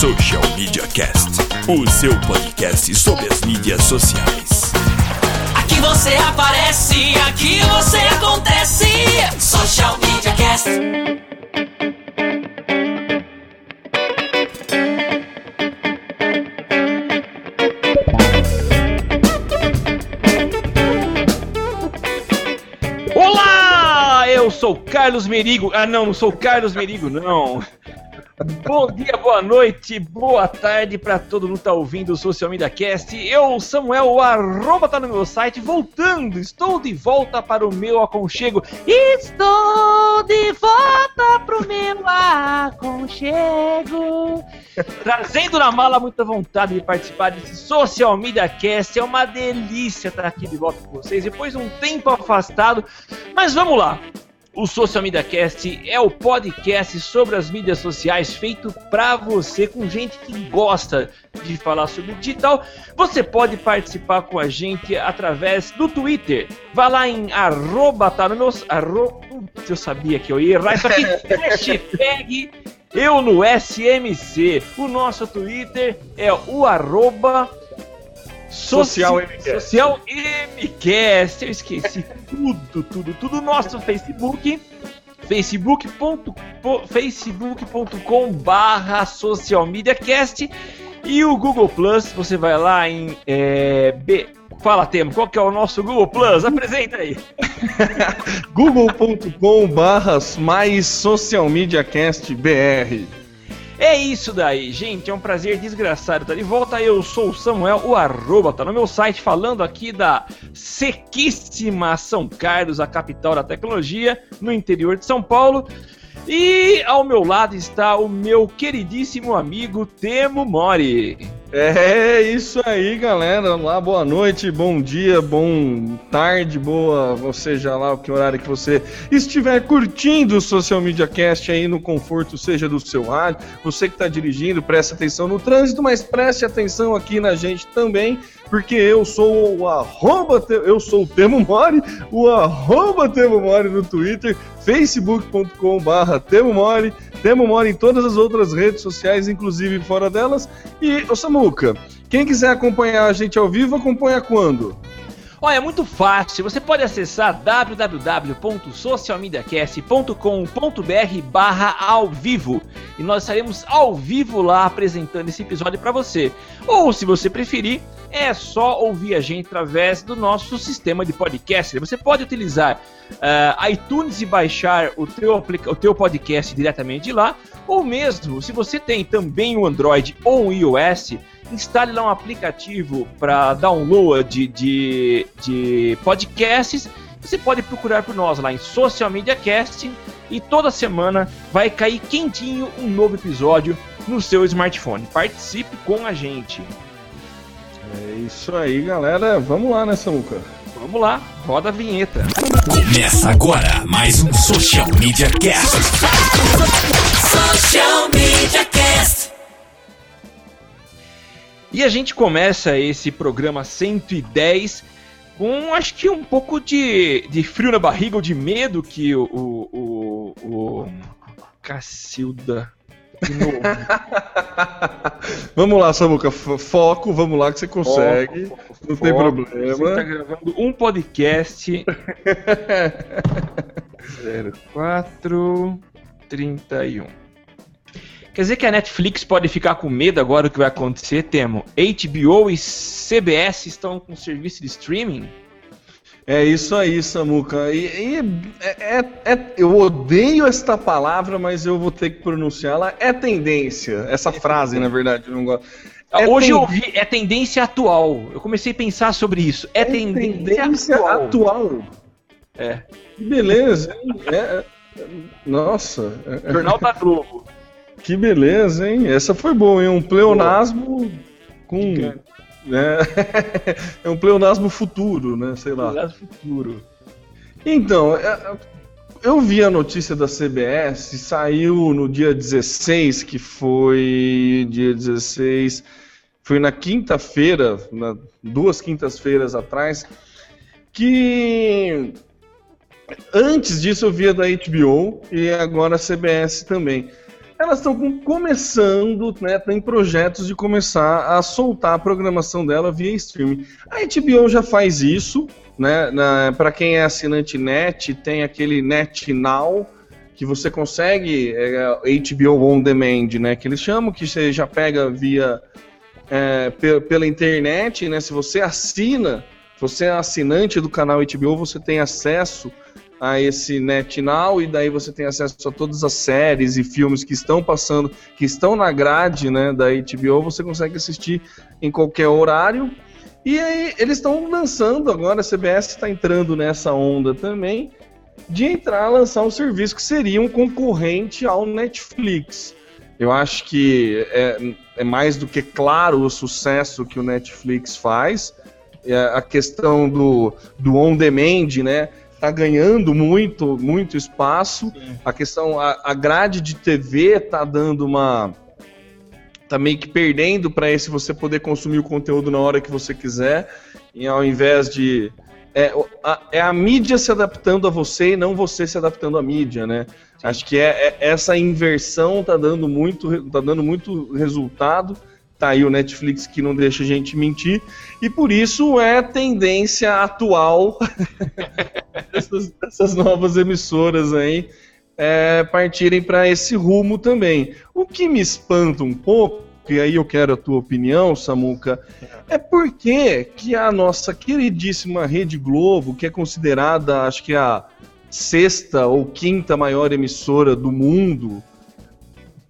Social Media Cast, o seu podcast sobre as mídias sociais. Aqui você aparece, aqui você acontece. Social Media Cast. Olá! Eu sou Carlos Merigo. Ah, não, não sou Carlos Merigo, não. Bom dia, boa noite, boa tarde para todo mundo que tá ouvindo o Social Media Cast. Eu, Samuel, o arroba tá no meu site, voltando, estou de volta para o meu aconchego. Estou de volta pro meu aconchego. Trazendo na mala muita vontade de participar desse Social Media Cast. É uma delícia estar aqui de volta com vocês, depois de um tempo afastado. Mas vamos lá. O Social Media Cast é o podcast sobre as mídias sociais feito para você, com gente que gosta de falar sobre digital. Você pode participar com a gente através do Twitter. Vá lá em arroba, tá no meu... Arro, eu sabia que eu ia errar isso aqui. hashtag eu no SMC. O nosso Twitter é o arroba... Social Soci- MCast. Social MCast. Eu esqueci tudo, tudo, tudo. Nosso Facebook, facebook.com facebook.com barra social media cast e o Google Plus, você vai lá em é, B. Fala, Temo, qual que é o nosso Google Plus? Apresenta aí. google.com barra mais social media cast BR. É isso daí, gente. É um prazer desgraçado estar de volta. Eu sou o Samuel, o arroba, tá no meu site falando aqui da sequíssima São Carlos, a capital da tecnologia, no interior de São Paulo. E ao meu lado está o meu queridíssimo amigo Temo Mori. É isso aí, galera. Olá, boa noite, bom dia, bom tarde, boa, ou seja lá o que horário que você estiver curtindo o Social Media Cast aí no conforto, seja do seu rádio. Você que está dirigindo, preste atenção no trânsito, mas preste atenção aqui na gente também, porque eu sou o arroba, eu sou o Temo Mori, o arroba Temo Mori no Twitter, facebook.com barra Temo Mori, Temo Mori em todas as outras redes sociais, inclusive fora delas. E, ô Samuca, quem quiser acompanhar a gente ao vivo, acompanha quando? Olha, é muito fácil. Você pode acessar www.socialmediacast.com.br barra ao vivo. E nós estaremos ao vivo lá apresentando esse episódio para você. Ou, se você preferir, é só ouvir a gente através do nosso sistema de podcast. Você pode utilizar ah, iTunes e baixar o teu, o teu podcast diretamente de lá. Ou mesmo, se você tem também o Android ou o iOS, instale lá um aplicativo para download de, de, de podcasts. Você pode procurar por nós lá em Social Media Cast e toda semana vai cair quentinho um novo episódio no seu smartphone. Participe com a gente. É isso aí, galera. Vamos lá, né, Samuca? Vamos lá, roda a vinheta. Começa agora mais um Social Media Cast. Social Media Cast. E a gente começa esse programa 110 com acho que um pouco de, de frio na barriga ou de medo que o, o, o, o Cacilda. De novo. vamos lá, Samuca. Foco, vamos lá que você consegue. Foco, foco, Não tem foco. problema. Você tá gravando um podcast. 0431. Quer dizer que a Netflix pode ficar com medo agora do que vai acontecer, Temo? HBO e CBS estão com serviço de streaming? É isso aí, Samuca. E, e é- é- é- eu odeio esta palavra, mas eu vou ter que pronunciá-la. É tendência. Essa frase, na verdade, eu não gosto. É Hoje eu ten- ouvi, é tendência atual. Eu comecei a pensar sobre isso. É, tendência, tendência atual. atual. É. Beleza? É- é- nossa, é- Jornal da Globo. Que beleza, hein? Essa foi boa, hein? Um pleonasmo com, né? é um pleonasmo futuro, né? Sei lá. Pleonasmo futuro. Então, é, eu vi a notícia da CBS, saiu no dia 16, que foi dia 16, foi na quinta-feira, duas quintas-feiras atrás, que antes disso eu via da HBO e agora a CBS também. Elas estão começando, né, tem projetos de começar a soltar a programação dela via streaming. A HBO já faz isso, né? Para quem é assinante net, tem aquele Net Now que você consegue é, HBO on demand, né? Que eles chamam, que você já pega via é, pela internet, né? Se você assina, você é assinante do canal HBO, você tem acesso a esse NetNow e daí você tem acesso a todas as séries e filmes que estão passando, que estão na grade né, da HBO, você consegue assistir em qualquer horário. E aí eles estão lançando agora, a CBS está entrando nessa onda também, de entrar a lançar um serviço que seria um concorrente ao Netflix. Eu acho que é, é mais do que claro o sucesso que o Netflix faz. É a questão do, do on-demand, né? Está ganhando muito, muito espaço. Sim. A questão, a, a grade de TV está dando uma. Tá meio que perdendo para esse você poder consumir o conteúdo na hora que você quiser, e ao invés de. É a, é a mídia se adaptando a você e não você se adaptando à mídia, né? Acho que é, é, essa inversão tá dando muito, tá dando muito resultado tá aí o Netflix que não deixa a gente mentir, e por isso é tendência atual dessas, dessas, novas emissoras aí é, partirem para esse rumo também. O que me espanta um pouco, e aí eu quero a tua opinião, Samuca, é porque que a nossa queridíssima Rede Globo, que é considerada, acho que a sexta ou quinta maior emissora do mundo,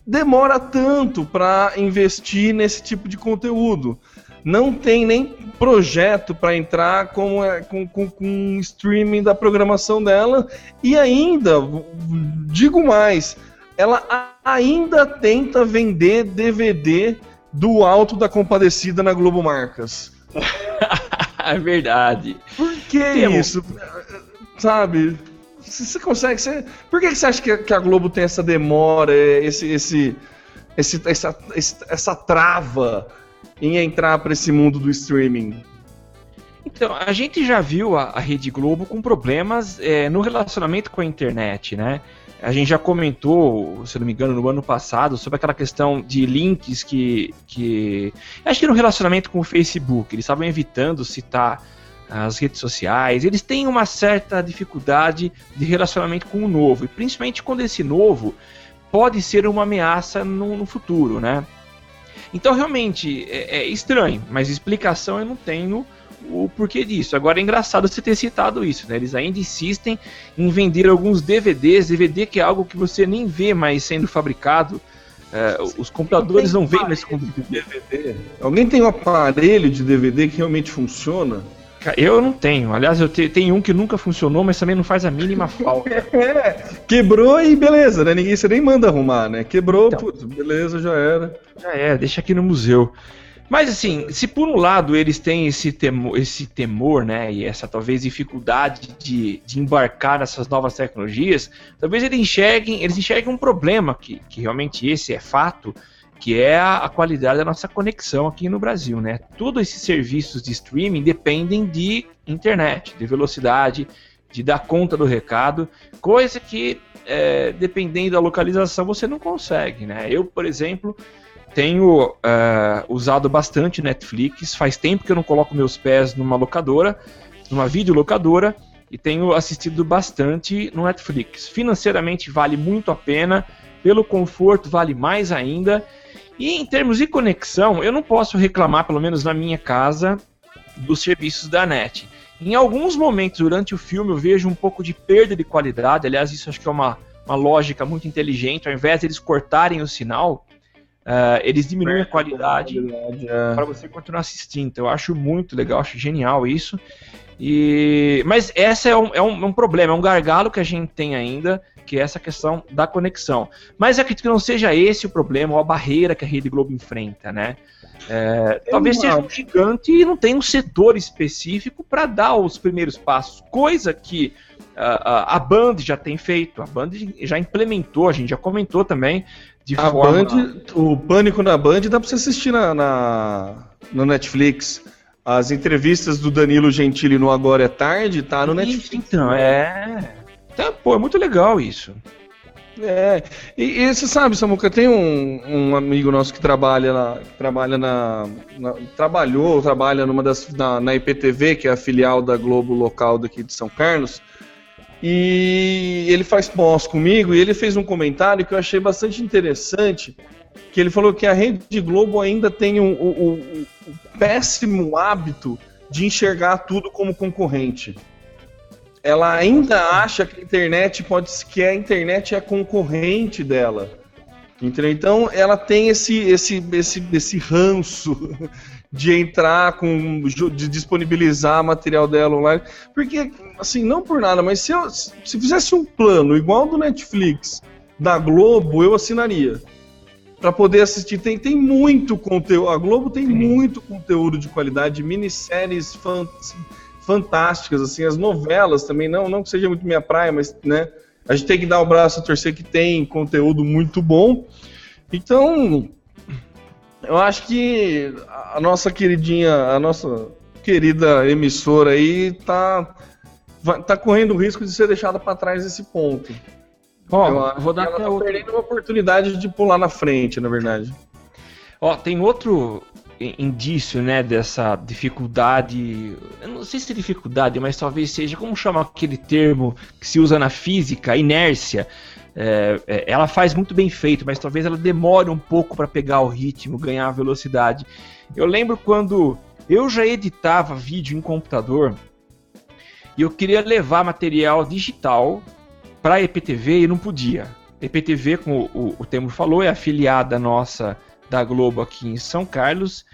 demora tanto para investir nesse tipo de conteúdo. Não tem nem projeto para entrar com, é, com, com, com streaming da programação dela. E ainda, digo mais, ela ainda tenta vender DVD do Alto da Compadecida na Globo Marcas. é verdade. Por que Temo. isso? Sabe? Você consegue. Por que você acha que a Globo tem essa demora, esse, esse, esse essa, essa trava em entrar para esse mundo do streaming? Então, a gente já viu a, a Rede Globo com problemas é, no relacionamento com a internet, né? A gente já comentou, se não me engano, no ano passado, sobre aquela questão de links que. que acho que no relacionamento com o Facebook, eles estavam evitando citar as redes sociais, eles têm uma certa dificuldade de relacionamento com o novo, e principalmente quando esse novo pode ser uma ameaça no, no futuro, né? Então realmente é, é, estranho, mas explicação eu não tenho o porquê disso. Agora é engraçado você ter citado isso, né? Eles ainda insistem em vender alguns DVDs, DVD que é algo que você nem vê mais sendo fabricado. É, os computadores não, veem mais com DVD. Alguém tem um aparelho de DVD que realmente funciona? Eu não tenho. Aliás, eu te, tenho um que nunca funcionou, mas também não faz a mínima falta. é, quebrou e beleza, né? Ninguém você nem manda arrumar, né? Quebrou, então, putz, beleza, já era. Já é, deixa aqui no museu. Mas assim, se por um lado eles têm esse temor, esse temor né, e essa talvez dificuldade de, de embarcar nessas novas tecnologias, talvez eles enxerguem, eles enxerguem um problema, que, que realmente esse é fato, que é a, qualidade da nossa conexão aqui no Brasil, né? Todos esses serviços de streaming dependem de internet, de velocidade, de dar conta do recado, coisa que, é, dependendo da localização, você não consegue, né? Eu, por exemplo, tenho é, usado bastante Netflix, faz tempo que eu não coloco meus pés numa locadora, numa videolocadora, e tenho assistido bastante no Netflix. Financeiramente vale muito a pena, pelo conforto vale mais ainda, e em termos de conexão, eu não posso reclamar, pelo menos na minha casa, dos serviços da NET. Em alguns momentos durante o filme eu vejo um pouco de perda de qualidade, aliás, isso acho que é uma, uma lógica muito inteligente, ao invés de eles cortarem o sinal, uh, eles diminuem a qualidade, é. para você continuar assistindo. Então, eu acho muito legal, acho genial isso. E, mas essa é um, é, um, é um problema, é um gargalo que a gente tem ainda que é essa questão da conexão. Mas acredito que não seja esse o problema ou a barreira que a Rede Globo enfrenta, né? É, talvez seja um gigante e não tenha um setor específico para dar os primeiros passos, coisa que ah, a Band já tem feito, a Band já implementou, a gente já comentou também de A forma Band, o Pânico na Band dá pra você assistir na, na, no Netflix. As entrevistas do Danilo Gentili no Agora é Tarde tá no Netflix. Então, é. Então, pô, é muito legal isso. É, e, e você sabe, Samuca, tem um, um amigo nosso que trabalha lá, que trabalha na, na- trabalhou, trabalha numa das na, na IPTV, que é a filial da Globo local daqui de São Carlos. E ele faz pós comigo e ele fez um comentário que eu achei bastante interessante, que ele falou que a Rede Globo ainda tem um- o, o- o péssimo hábito de enxergar tudo como concorrente ela ainda acha que a internet pode que a internet é concorrente dela. Entendeu? Então ela tem esse esse esse esse ranço de entrar com de disponibilizar material dela online, porque assim, não por nada, mas se eu, se fizesse um plano igual do Netflix, da Globo, eu assinaria. Para poder assistir, tem, tem muito conteúdo. A Globo tem Sim. muito conteúdo de qualidade, minisséries fan- fantásticas, assim, as novelas também, não, não que seja muito minha praia, mas, né, a gente tem que dar o braço a torcer que tem conteúdo muito bom. Então, eu acho que a nossa queridinha, a nossa querida emissora aí tá, tá correndo o risco de ser deixada para trás nesse ponto. Ó, eu vou dar ela até tá outro. perdendo uma oportunidade de pular na frente, na verdade. Ó, tem outro indício, né, dessa dificuldade. Eu não sei se é dificuldade, mas talvez seja como chama aquele termo que se usa na física, inércia. É, é, ela faz muito bem feito, mas talvez ela demore um pouco para pegar o ritmo, ganhar a velocidade. Eu lembro quando eu já editava vídeo em computador e eu queria levar material digital para EPTV e não podia. EPTV, como o, o Temo falou, é afiliada nossa da Globo aqui em São Carlos.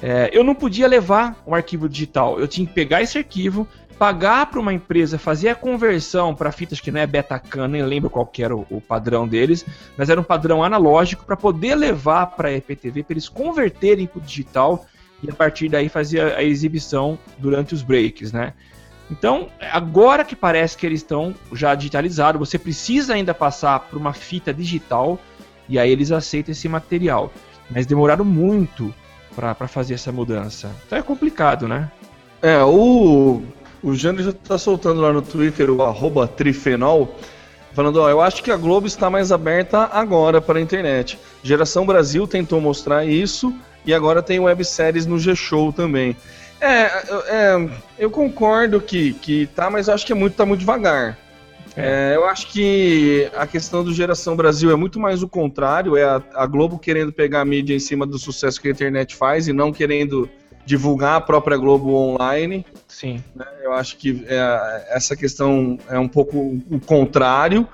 É, eu não podia levar um arquivo digital. Eu tinha que pegar esse arquivo, pagar para uma empresa fazer a conversão para fitas que não é Betacam, nem lembro qual era o, o padrão deles, mas era um padrão analógico para poder levar para a EPTV, para eles converterem para o digital e a partir daí fazer a, a exibição durante os breaks, né? Então, agora que parece que eles estão já digitalizados, você precisa ainda passar por uma fita digital e aí eles aceitam esse material. Mas demoraram muito para fazer essa mudança. Então é complicado, né? É, o, o Jânio já tá soltando lá no Twitter o arroba trifenol, falando, ó, eu acho que a Globo está mais aberta agora para a internet. Geração Brasil tentou mostrar isso e agora tem webséries no G-Show também. É, é, eu concordo que, que tá, mas acho que é muito, tá muito devagar. É, eu acho que a questão do Geração Brasil é muito mais o contrário, é a, a Globo querendo pegar a mídia em cima do sucesso que a internet faz e não querendo divulgar a própria Globo online. Sim. Eu acho que é, essa questão é um pouco o contrário.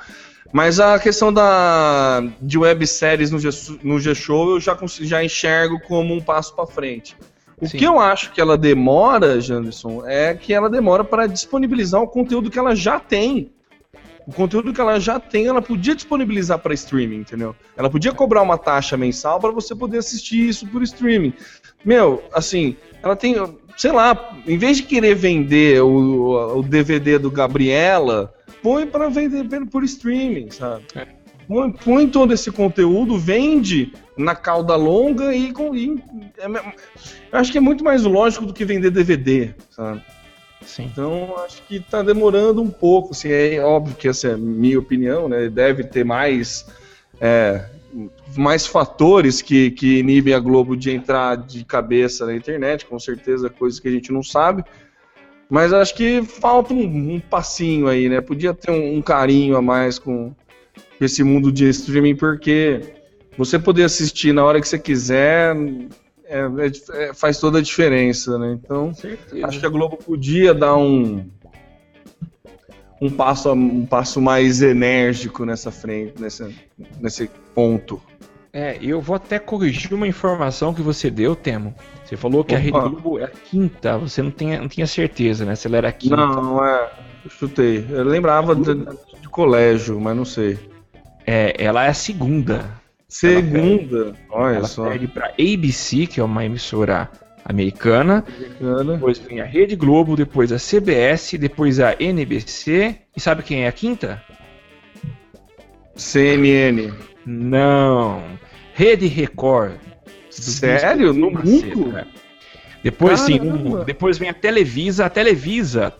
Mas a questão da, de webséries no, G, no G-Show eu já, já enxergo como um passo para frente. O Sim. que eu acho que ela demora, Janderson, é que ela demora para disponibilizar o conteúdo que ela já tem. O conteúdo que ela já tem, ela podia disponibilizar para streaming, entendeu? Ela podia cobrar uma taxa mensal para você poder assistir isso por streaming. Meu, assim, ela tem, sei lá, em vez de querer vender o, o DVD do Gabriela, põe para vender por streaming, sabe? É. Põe, põe todo esse conteúdo, vende na cauda longa e com. e- é eu acho que é muito mais lógico do que vender DVD, sabe? Sim. Então, acho que tá demorando um pouco. Assim, é óbvio que essa é a minha opinião, né? Deve ter mais, é, mais fatores que, que inibem a Globo de entrar de cabeça na internet, com certeza, coisas que a gente não sabe. Mas acho que falta um, um passinho aí, né? Podia ter um, um carinho a mais com esse mundo de streaming, porque você poder assistir na hora que você quiser é- é é- faz toda a diferença, né? Então. Certeza. Acho que a Globo podia dar um um passo um passo mais enérgico nessa frente, nessa, nesse ponto. É, eu vou até corrigir uma informação que você deu, Temo. Você falou que a Rede Opa. Globo é a quinta, você não, tinha não tinha certeza, né? Se ela era a quinta. Não, é, eu chutei. Eu lembrava de, de colégio, mas não sei. É, ela é a segunda. Segunda. Olha Ela só. perde pra ABC, que é uma emissora americana. Americana. Depois vem a Rede Globo, depois a CBS, depois a NBC. E sabe quem é a quinta? CNN. Não. Rede Record. Sério? No mundo? cara. Depois sim, Caramba. Depois vem a Televisa. A Televisa,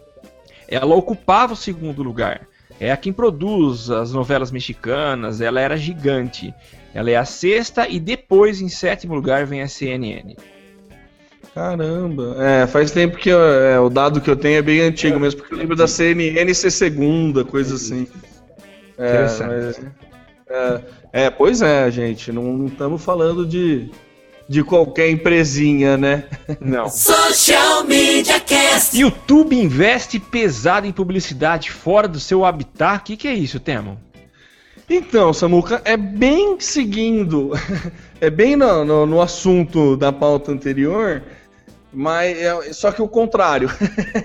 ela ocupava o segundo lugar. É a quem produz as novelas mexicanas, ela era gigante. Ela é a sexta e depois, em sétimo lugar, vem a CNN. Caramba. É, faz tempo que eu- é, o dado que eu tenho é bem antigo mesmo, porque eu lembro da CNN ser segunda, coisa assim. É, Interessante. mas- é, é, pois é, gente. Não estamos falando de, de qualquer empresinha, né? Não. Social Media Cast. YouTube investe pesado em publicidade fora do seu habitat. O que, que é isso, Temo? Então, Samuca, é bem seguindo, é bem no, no, no assunto da pauta anterior, mas é, só que o contrário.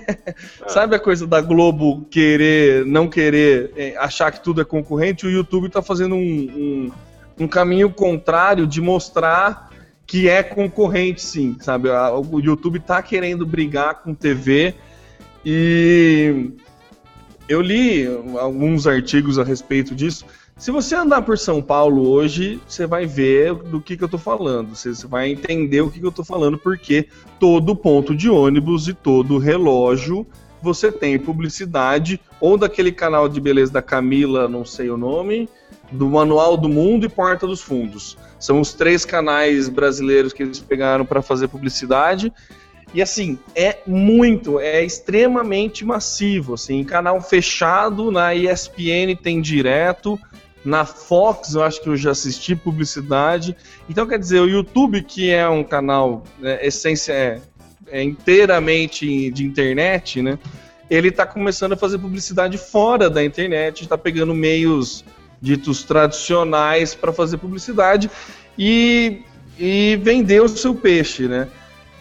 Sabe a coisa da Globo querer, não querer, é, achar que tudo é concorrente? O YouTube está fazendo um, um, um caminho contrário de mostrar que é concorrente, sim, sabe? O YouTube está querendo brigar com TV e eu li alguns artigos a respeito disso. Se você andar por São Paulo hoje, você vai ver do que, que eu tô falando. Você, vai entender o que, que eu tô falando, porque todo ponto de ônibus e todo relógio você tem publicidade, ou daquele canal de beleza da Camila, não sei o nome, do Manual do Mundo e Porta dos Fundos. São os três canais brasileiros que eles pegaram para fazer publicidade. E assim, é muito, é extremamente massivo. Assim, canal fechado, na ESPN tem direto, na Fox eu acho que eu já assisti publicidade. Então, quer dizer, o YouTube, que é um canal né, essência, é, é inteiramente de internet, né? Ele está começando a fazer publicidade fora da internet, está pegando meios ditos tradicionais para fazer publicidade e, e vender o seu peixe, né?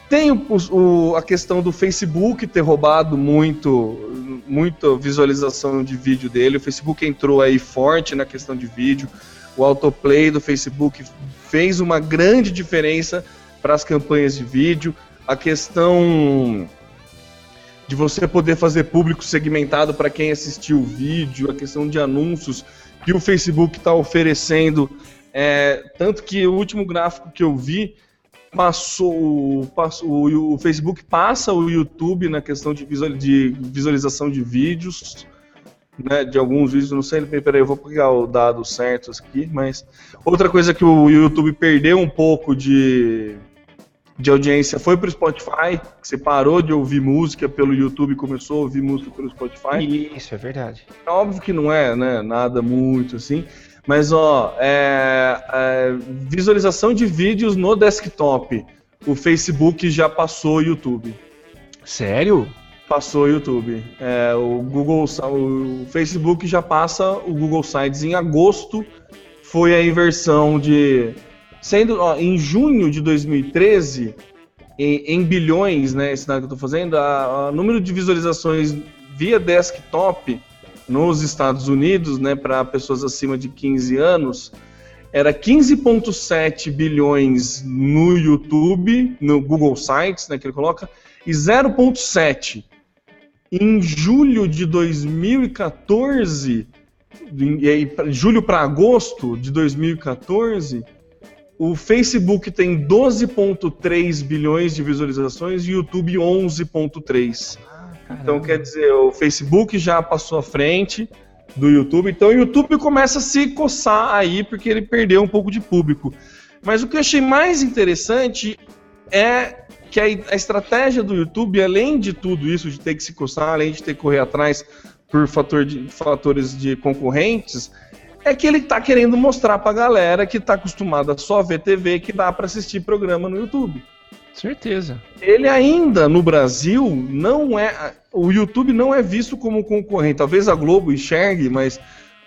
Tem o, o- a questão do Facebook ter roubado muito, muita visualização de vídeo dele. O Facebook entrou aí forte na questão de vídeo. O autoplay do Facebook fez uma grande diferença para as campanhas de vídeo. A questão de você poder fazer público segmentado para quem assistiu o vídeo, a questão de anúncios que o Facebook está oferecendo. É, tanto que o último gráfico que eu vi passou, passou o, Facebook passa o YouTube na questão de, visual- de visualização de vídeos, né, de alguns vídeos, não sei, peraí, eu vou pegar o dado certo aqui, mas outra coisa que o YouTube perdeu um pouco de, de audiência foi pro Spotify, que você parou de ouvir música pelo YouTube e começou a ouvir música pelo Spotify. Isso, é verdade. É óbvio que não é, né, nada muito assim, mas ó, é, é, visualização de vídeos no desktop. O Facebook já passou o YouTube. Sério? Passou o YouTube. É, o Google, o Facebook já passa o Google Sites em agosto. Foi a inversão de, sendo ó, em junho de 2013, em, em bilhões, né, esse dado que eu estou fazendo, o número de visualizações via desktop nos Estados Unidos, né, para pessoas acima de 15 anos, era 15,7 bilhões no YouTube, no Google Sites, né, que ele coloca, e 0,7 em julho de 2014, em- julho para agosto de 2014, o Facebook tem 12,3 bilhões de visualizações e o YouTube 11,3. Então, quer dizer, o Facebook já passou à frente do YouTube. Então, o YouTube começa a se coçar aí, porque ele perdeu um pouco de público. Mas o que eu achei mais interessante é que a, a estratégia do YouTube, além de tudo isso, de ter que se coçar, além de ter que correr atrás por fator de, fatores de concorrentes, é que ele está querendo mostrar para a galera que está acostumada só a ver TV que dá para assistir programa no YouTube Certeza. ele ainda no Brasil não é. O YouTube não é visto como concorrente. Talvez a Globo enxergue, mas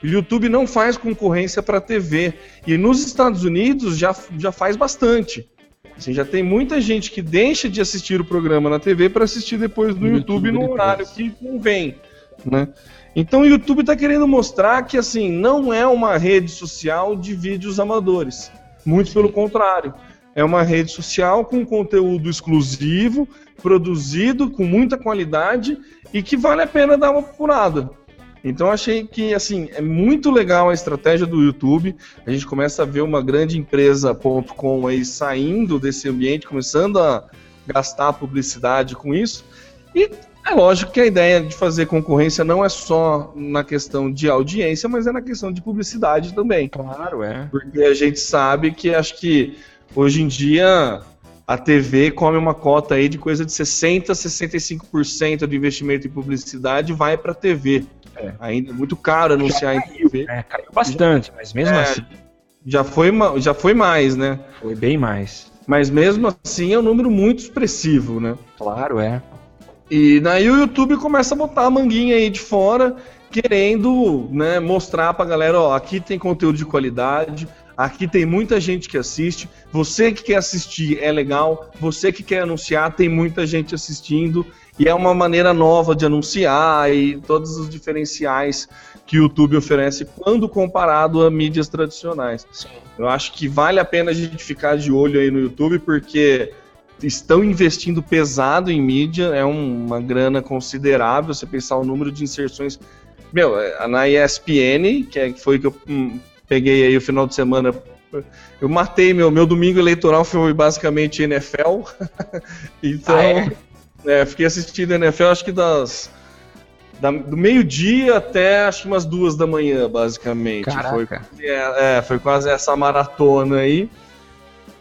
o YouTube não faz concorrência para TV. E nos Estados Unidos já, já faz bastante. Assim, já tem muita gente que deixa de assistir o programa na TV para assistir depois no, No YouTube, YouTube no horário que convém. Né? Então o YouTube está querendo mostrar que assim não é uma rede social de vídeos amadores. Muito pelo contrário. É uma rede social com conteúdo exclusivo, produzido com muita qualidade e que vale a pena dar uma procurada. Então achei que assim é muito legal a estratégia do YouTube. A gente começa a ver uma grande empresa.com aí saindo desse ambiente, começando a gastar publicidade com isso. E é lógico que a ideia de fazer concorrência não é só na questão de audiência, mas é na questão de publicidade também. Claro, é. Porque a gente sabe que acho que hoje em dia a TV come uma cota aí de coisa de 60 a 65% do investimento em publicidade vai para a TV. É. Ainda é muito caro anunciar caiu, em TV. É, caiu bastante, já, mas mesmo é, assim. Já foi, já foi mais, né? Foi bem mais. Mas mesmo assim é um número muito expressivo, né? Claro, é. E daí o YouTube começa a botar a manguinha aí de fora, querendo né, mostrar pra galera, ó, aqui tem conteúdo de qualidade, aqui tem muita gente que assiste, você que quer assistir é legal, você que quer anunciar, tem muita gente assistindo, e é uma maneira nova de anunciar e todos os diferenciais que o YouTube oferece quando comparado a mídias tradicionais. Sim. Eu acho que vale a pena a gente ficar de olho aí no YouTube, porque estão investindo pesado em mídia, é uma grana considerável, você pensar o número de inserções. Meu, é, na ESPN, que é, foi que eu hum, peguei aí o final de semana eu matei meu meu domingo eleitoral foi basicamente NFL então ah, é? É, fiquei assistindo NFL acho que das da, do meio-dia até acho que umas duas da manhã, basicamente. Caraca. Foi, é, é, foi quase essa maratona aí.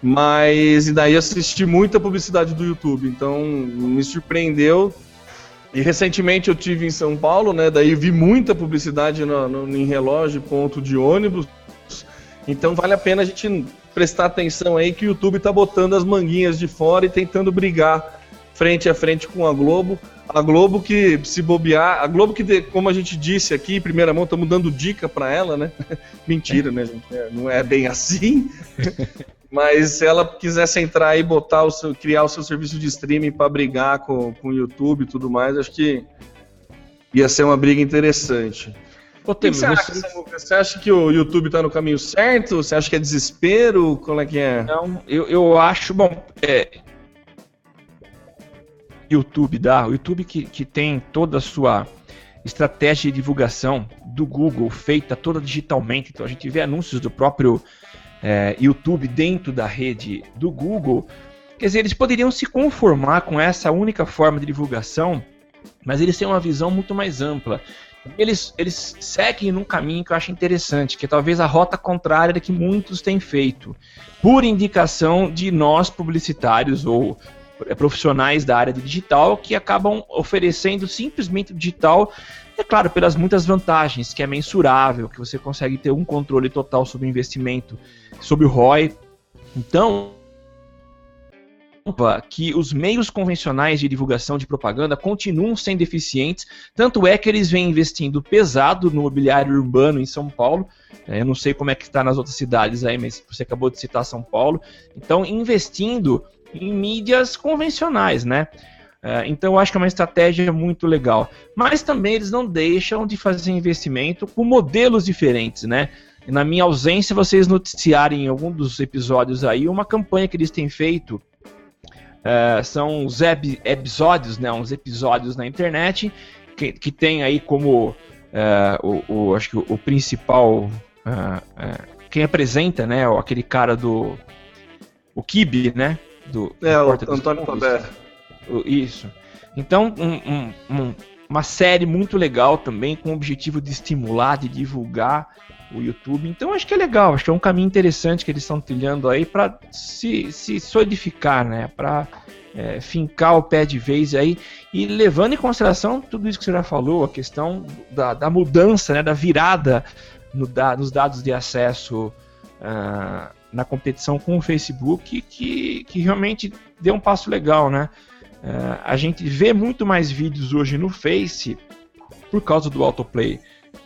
Mas e daí assisti muita publicidade do YouTube, então me surpreendeu. E recentemente eu tive em São Paulo, né? Daí vi muita publicidade no, no, em relógio, ponto de ônibus. Então vale a pena a gente prestar atenção aí que o YouTube tá botando as manguinhas de fora e tentando brigar frente a frente com a Globo. A Globo que se bobear, a Globo que, como a gente disse aqui em primeira mão, estamos dando dica para ela, né? Mentira, né, gente? É, não é bem assim. Mas se ela quisesse entrar e botar o seu, criar o seu serviço de streaming para brigar com, com o YouTube e tudo mais, acho que ia ser uma briga interessante. Ô, Temer, você, você... Acha, você, acha, que o YouTube está no caminho certo? Você acha que é desespero? Como é que é? Não, eu, eu acho, bom, é, YouTube dá, o YouTube que, que tem toda a sua estratégia de divulgação do Google feita toda digitalmente, então a gente vê anúncios do próprio é, YouTube dentro da rede do Google, quer dizer, eles poderiam se conformar com essa única forma de divulgação, mas eles têm uma visão muito mais ampla. Eles, eles seguem num caminho que eu acho interessante, que é talvez a rota contrária da que muitos têm feito, por indicação de nós publicitários ou é, profissionais da área de digital que acabam oferecendo simplesmente digital, é claro, pelas muitas vantagens, que é mensurável, que você consegue ter um controle total sobre o investimento, sobre o ROI. Então, que os meios convencionais de divulgação de propaganda continuam sendo eficientes, tanto é que eles vêm investindo pesado no mobiliário urbano em São Paulo. É, eu não sei como é que está nas outras cidades aí, mas você acabou de citar São Paulo. Então, investindo em mídias convencionais, né? É, então eu acho que é uma estratégia muito legal. Mas também eles não deixam de fazer investimento com modelos diferentes, né? Na minha ausência, vocês noticiarem em algum dos episódios aí uma campanha que eles têm feito. É, são os episódios, né? Uns episódios na internet que, que tem aí como é, o, o, acho que o, o principal é, quem apresenta, né? Aquele cara do o Kibe, né? do É, o Antônio Faber. Isso. Então, um, um, um, uma série muito legal também, com o objetivo de estimular, de divulgar o YouTube. Então, acho que é legal, acho que é um caminho interessante que eles estão trilhando aí para se, se solidificar, né? Para é, fincar o pé de vez aí e levando em consideração tudo isso que você já falou, a questão da, da mudança, né, da virada no, da, nos dados de acesso. Uh, na competição com o Facebook que, que realmente deu um passo legal, né? Uh, a gente vê muito mais vídeos hoje no Face por causa do autoplay.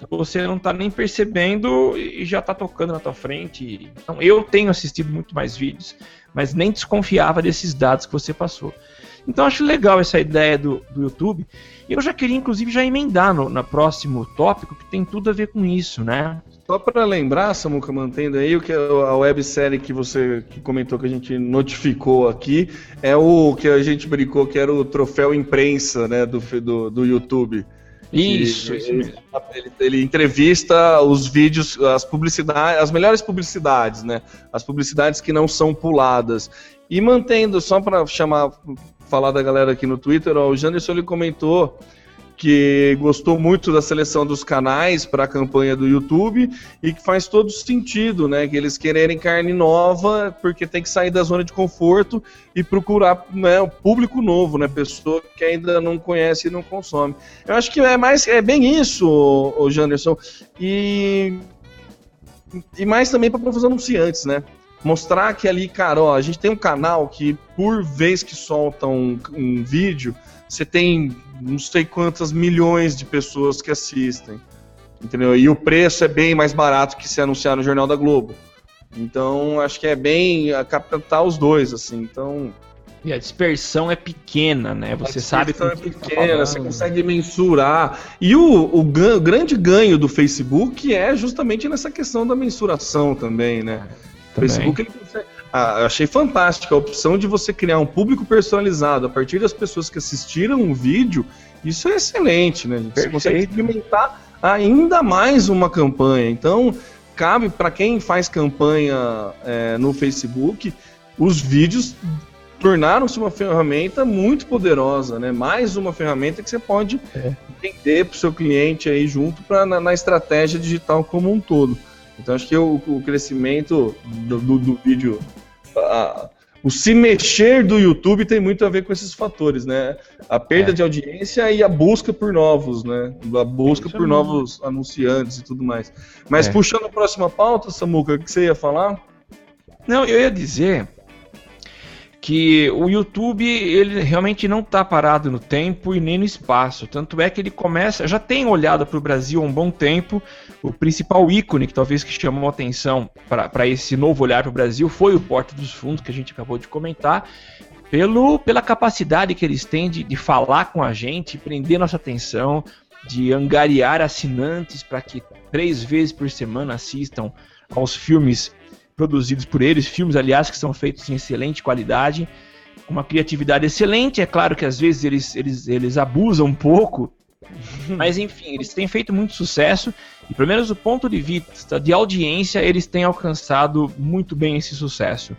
Você não está nem percebendo e já está tocando na tua frente. Então eu tenho assistido muito mais vídeos, mas nem desconfiava desses dados que você passou. Então acho legal essa ideia do, do YouTube. E eu já queria, inclusive, já emendar no, no próximo tópico, que tem tudo a ver com isso, né? Só para lembrar, Samuca, mantendo aí, o que a websérie que você que comentou que a gente notificou aqui é o que a gente brincou que era o troféu imprensa né, do, do, do YouTube. Isso, isso ele, mesmo. Ele, ele, entrevista os vídeos, as publicidades, as melhores publicidades, né? As publicidades que não são puladas. E mantendo, só para chamar, falar da galera aqui no Twitter, ó, o Janderson ele comentou que gostou muito da seleção dos canais para a campanha do YouTube e que faz todo sentido, né? Que eles quererem carne nova porque tem que sair da zona de conforto e procurar né, um público novo, né? Pessoa que ainda não conhece e não consome. Eu acho que é mais é bem isso, o Janderson. E e mais também para os anunciantes, né? Mostrar que ali, cara, ó, a gente tem um canal que por vez que solta um, um vídeo, você tem não sei quantas milhões de pessoas que assistem. Entendeu? E o preço é bem mais barato que se anunciar no Jornal da Globo. Então, acho que é bem a captar os dois, assim. Então. E a dispersão é pequena, né? Você sabe que é pequena, tá você consegue mensurar. E o, o, o, grande ganho do Facebook é justamente nessa questão da mensuração também, né? O Facebook ele consegue, ah, achei fantástica a opção de você criar um público personalizado a partir das pessoas que assistiram o vídeo. Isso é excelente, né? Você consegue implementar ainda mais uma campanha. Então, cabe para quem faz campanha é, no Facebook, os vídeos tornaram-se uma ferramenta muito poderosa, né? Mais uma ferramenta que você pode é. entender para o seu cliente aí junto pra, na, na estratégia digital como um todo. Então acho que o, o crescimento do, do, do vídeo a, o se mexer do YouTube tem muito a ver com esses fatores, né? A perda é. de audiência e a busca por novos, né? A busca por novos anunciantes e tudo mais. Mas é. puxando a próxima pauta, Samuca, o que você ia falar? Não, eu ia dizer que o YouTube ele realmente não está parado no tempo e nem no espaço. Tanto é que ele começa, já tem olhado para o Brasil há um bom tempo. O principal ícone que talvez que chamou atenção para esse novo olhar para o Brasil foi o Porta dos Fundos que a gente acabou de comentar. Pelo, pela capacidade que eles têm de, de falar com a gente, prender nossa atenção, de angariar assinantes para que três vezes por semana assistam aos filmes produzidos por eles, filmes, aliás, que são feitos em excelente qualidade, com uma criatividade excelente. É claro que às vezes eles, eles, eles abusam um pouco, mas enfim, eles têm feito muito sucesso e, pelo menos do ponto de vista de audiência, eles têm alcançado muito bem esse sucesso.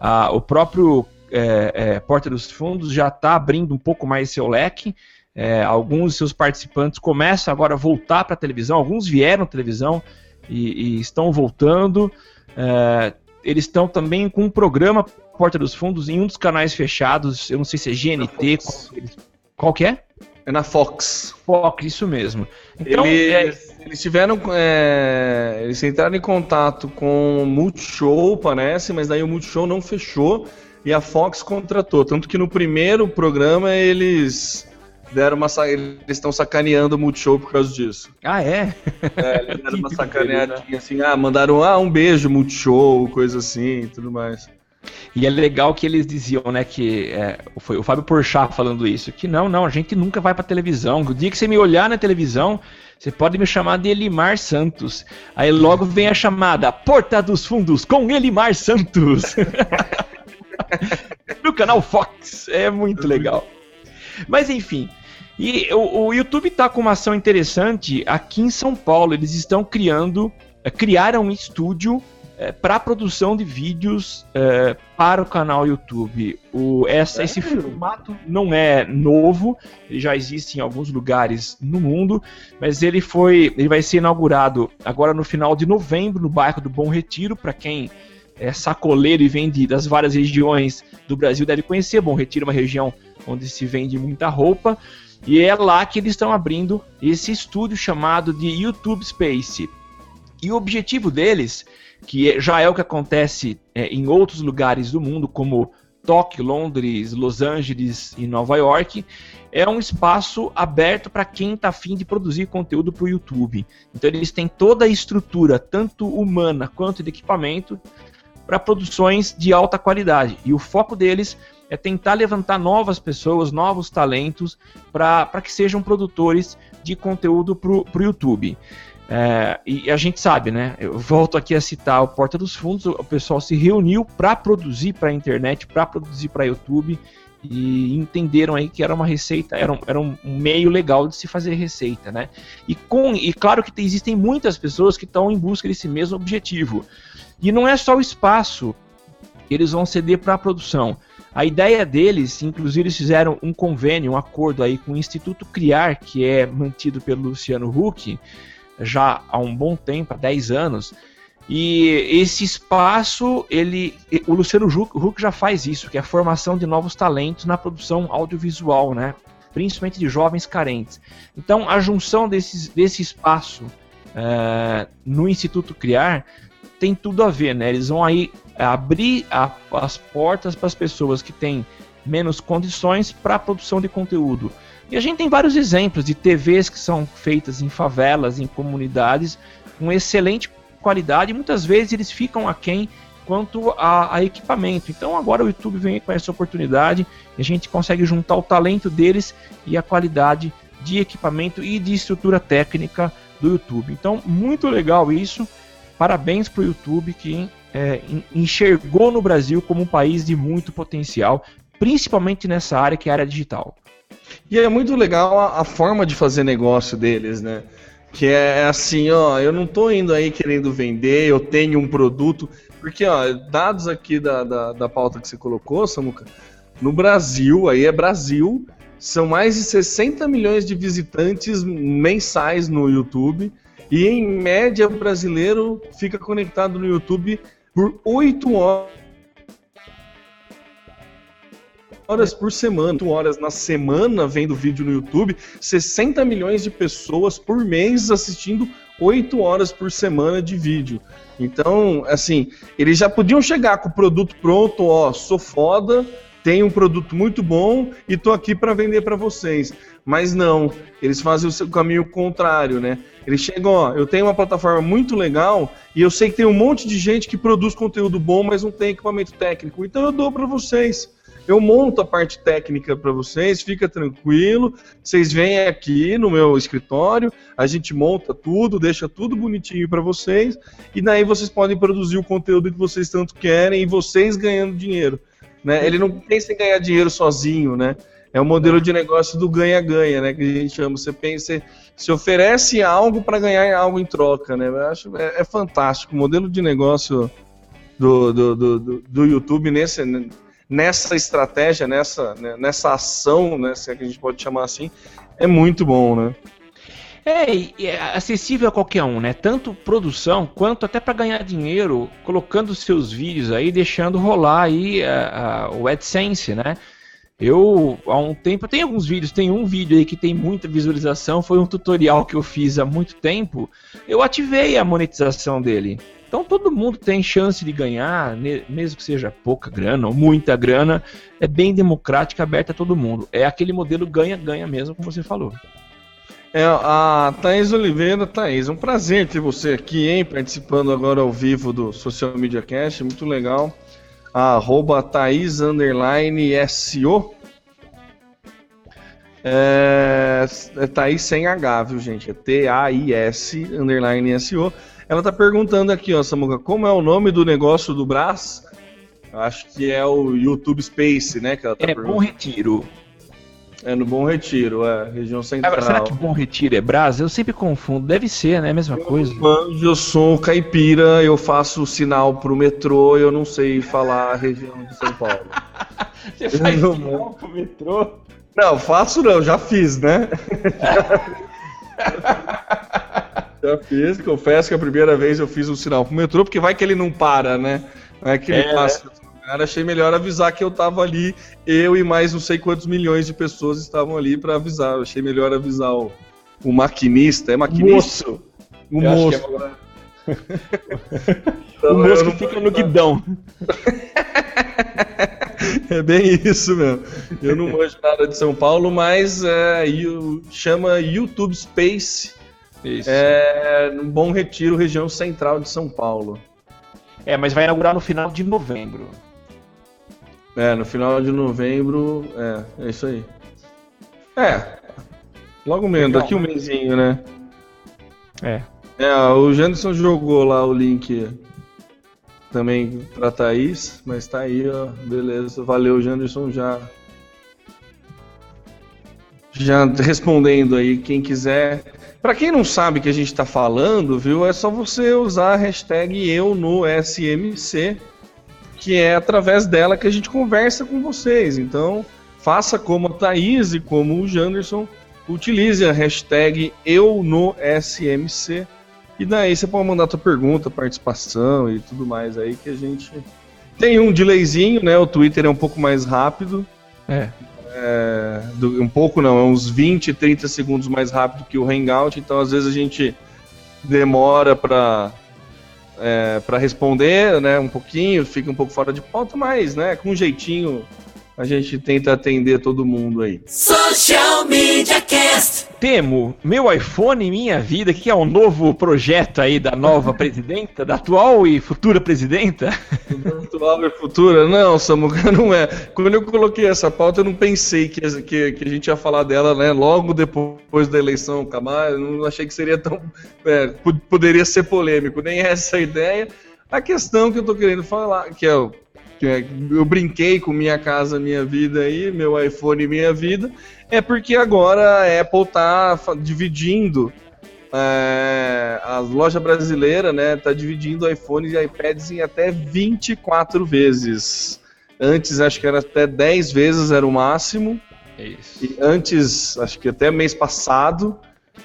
Ah, o próprio é, é, Porta dos Fundos já está abrindo um pouco mais seu leque. É, alguns de seus participantes começam agora a voltar para a televisão, alguns vieram à televisão e, e estão voltando. É, eles estão também com um programa Porta dos Fundos em um dos canais fechados, eu não sei se é GNT, qual, qual que é? É na Fox. Fox, isso mesmo. Então, eles, é... eles tiveram. É, eles entraram em contato com o Multishow, parece, mas daí o Multishow não fechou e a Fox contratou. Tanto que no primeiro programa eles deram uma eles estão sacaneando o Multishow por causa disso. Ah, é? É, eles deram uma sacaneadinha assim, ah, mandaram ah, um beijo Multishow, coisa assim e tudo mais. E é legal que eles diziam, né, que é, foi o Fábio Porchat falando isso, que não, não, a gente nunca vai pra televisão. O dia que você me olhar na televisão, você pode me chamar de Elimar Santos. Aí logo vem a chamada Porta dos Fundos com Elimar Santos. no canal Fox. É muito legal. Mas enfim, e o, o YouTube está com uma ação interessante aqui em São Paulo. Eles estão criando, é, criaram um estúdio é, para produção de vídeos é, para o canal YouTube. O, essa, esse formato não é novo, ele já existe em alguns lugares no mundo, mas ele foi, ele vai ser inaugurado agora no final de novembro no bairro do Bom Retiro. Para quem é sacoleiro e vende das várias regiões do Brasil deve conhecer. Bom Retiro é uma região onde se vende muita roupa. E é lá que eles estão abrindo esse estúdio chamado de YouTube Space. E o objetivo deles, que já é o que acontece é, em outros lugares do mundo, como Tóquio, Londres, Los Angeles e Nova York, é um espaço aberto para quem está afim de produzir conteúdo para o YouTube. Então eles têm toda a estrutura, tanto humana quanto de equipamento, para produções de alta qualidade. E o foco deles é tentar levantar novas pessoas, novos talentos, para que sejam produtores de conteúdo para o YouTube. É, e a gente sabe, né? Eu volto aqui a citar o Porta dos Fundos, o pessoal se reuniu para produzir para a internet, para produzir para YouTube e entenderam aí que era uma receita, era um, era um meio legal de se fazer receita, né? E, com, e claro que existem muitas pessoas que estão em busca desse mesmo objetivo. E não é só o espaço que eles vão ceder para a produção. A ideia deles, inclusive eles fizeram um convênio, um acordo aí com o Instituto Criar, que é mantido pelo Luciano Huck, já há um bom tempo, há 10 anos. E esse espaço, ele, o Luciano Huck já faz isso, que é a formação de novos talentos na produção audiovisual, né? principalmente de jovens carentes. Então, a junção desses, desse espaço é, no Instituto Criar tem tudo a ver, né? Eles vão aí abrir a, as portas para as pessoas que têm menos condições para a produção de conteúdo. E a gente tem vários exemplos de TVs que são feitas em favelas, em comunidades, com excelente qualidade, e muitas vezes eles ficam aquém quanto a, a, equipamento. Então agora o YouTube vem com essa oportunidade e a gente consegue juntar o talento deles e a qualidade de equipamento e de estrutura técnica do YouTube. Então, muito legal isso. Parabéns para o YouTube que é, enxergou no Brasil como um país de muito potencial, principalmente nessa área que é a área digital. E é muito legal a, a, forma de fazer negócio deles, né? Que é assim, ó, eu não tô indo aí querendo vender, eu tenho um produto. Porque, ó, dados aqui da, da, da pauta que você colocou, Samuca, no Brasil, aí é Brasil, são mais de 60 milhões de visitantes mensais no YouTube. E em média, o brasileiro fica conectado no YouTube por 8 horas por semana, 8 horas na semana vendo vídeo no YouTube, 60 milhões de pessoas por mês assistindo 8 horas por semana de vídeo. Então, assim, eles já podiam chegar com o produto pronto, ó, sou foda, tenho um produto muito bom e tô aqui para vender para vocês. Mas não, eles fazem o caminho contrário, né? Eles chegam, ó, eu tenho uma plataforma muito legal e eu sei que tem um monte de gente que produz conteúdo bom, mas não tem equipamento técnico. Então eu dou para vocês. Eu monto a parte técnica para vocês, fica tranquilo. Vocês vêm aqui no meu escritório, a gente monta tudo, deixa tudo bonitinho para vocês, e daí vocês podem produzir o conteúdo que vocês tanto querem e vocês ganhando dinheiro. Né? Ele não pensa em ganhar dinheiro sozinho, né? É o modelo de negócio do ganha-ganha, né? Que a gente chama. Você pensa, se oferece algo para ganhar algo em troca, né? Eu acho é, é fantástico. O modelo de negócio do, do, do, do YouTube nesse nessa estratégia, nessa, né, nessa ação, né, se é que a gente pode chamar assim, é muito bom, né? É, é acessível a qualquer um, né? Tanto produção quanto até para ganhar dinheiro, colocando seus vídeos aí, deixando rolar aí a, a, o AdSense, né? Eu, há um tempo, tem alguns vídeos, tem um vídeo aí que tem muita visualização, foi um tutorial que eu fiz há muito tempo. Eu ativei a monetização dele. Então todo mundo tem chance de ganhar, mesmo que seja pouca grana ou muita grana, é bem democrática, aberta a todo mundo. É aquele modelo ganha-ganha mesmo, como você falou. É, a Thaís Oliveira, Thaís, é um prazer ter você aqui, hein, participando agora ao vivo do Social Media Cast, muito legal. A arroba Thaís underline SO. É, é Thaís sem H, viu, gente? É T-A-I-S underline S-O. Ela tá perguntando aqui, ó, Samuca, como é o nome do negócio do Brás? Acho que é o YouTube Space, né? Que ela tá é Bom Retiro. É no Bom Retiro, é, região central. Agora, será que Bom Retiro é Brás? Eu sempre confundo, deve ser, né? A mesma eu coisa. Manjo, eu sou caipira, eu faço sinal pro metrô, eu não sei falar a região de São Paulo. Você faz sinal pro metrô? Não, faço não, já fiz, né? Já fiz, confesso que a primeira vez eu fiz um sinal pro metrô, porque vai que ele não para, né? Vai que ele é. passa. Cara, achei melhor avisar que eu tava ali, eu e mais não sei quantos milhões de pessoas estavam ali para avisar. Eu achei melhor avisar o, o maquinista. É maquinista? Moço. O eu moço. É... então, o moço que fica no guidão. é bem isso mesmo. Eu não manjo nada de São Paulo, mas é, chama YouTube Space isso. É, no Bom Retiro, região central de São Paulo. É, mas vai inaugurar no final de novembro. É, no final de novembro, é, é isso aí. É, logo menos, daqui um mêsinho, né? É. É, o Janderson jogou lá o link também pra Thaís, mas tá aí, ó, beleza. Valeu, Janderson, já. Já respondendo aí, quem quiser. Pra quem não sabe que a gente tá falando, viu, é só você usar a hashtag eu no SMC, que é através dela que a gente conversa com vocês. Então, faça como a Thaís e como o Janderson, utilize a hashtag eu no SMC. E daí você pode mandar tua pergunta, participação e tudo mais aí que a gente. Tem um delayzinho, né? O Twitter é um pouco mais rápido. É. É, do- um pouco não, é uns 20, 30 segundos mais rápido que o Hangout, então às vezes a gente demora para é, para responder, né, um pouquinho, fica um pouco fora de pauta, mas, né, com um jeitinho a gente tenta atender todo mundo aí. Social Media Cast. Temo, meu iPhone e minha vida, que é o novo projeto aí da nova presidenta, da atual e futura presidenta. Atual e futura? Não, Samuca, não é. Quando eu coloquei essa pauta, eu não pensei que, que, que a gente ia falar dela, né, logo depois da eleição acabar. Eu não achei que seria tão. é, po- poderia ser polêmico, nem essa a ideia. A questão que eu tô querendo falar, que é o. Que é, eu brinquei com minha casa, minha vida aí, meu iPhone e minha vida, é porque agora a Apple tá dividindo é, a loja brasileira, né, tá dividindo iPhones e iPads em até 24 vezes. Antes acho que era até 10 vezes era o máximo. É isso. E antes, acho que até mês passado,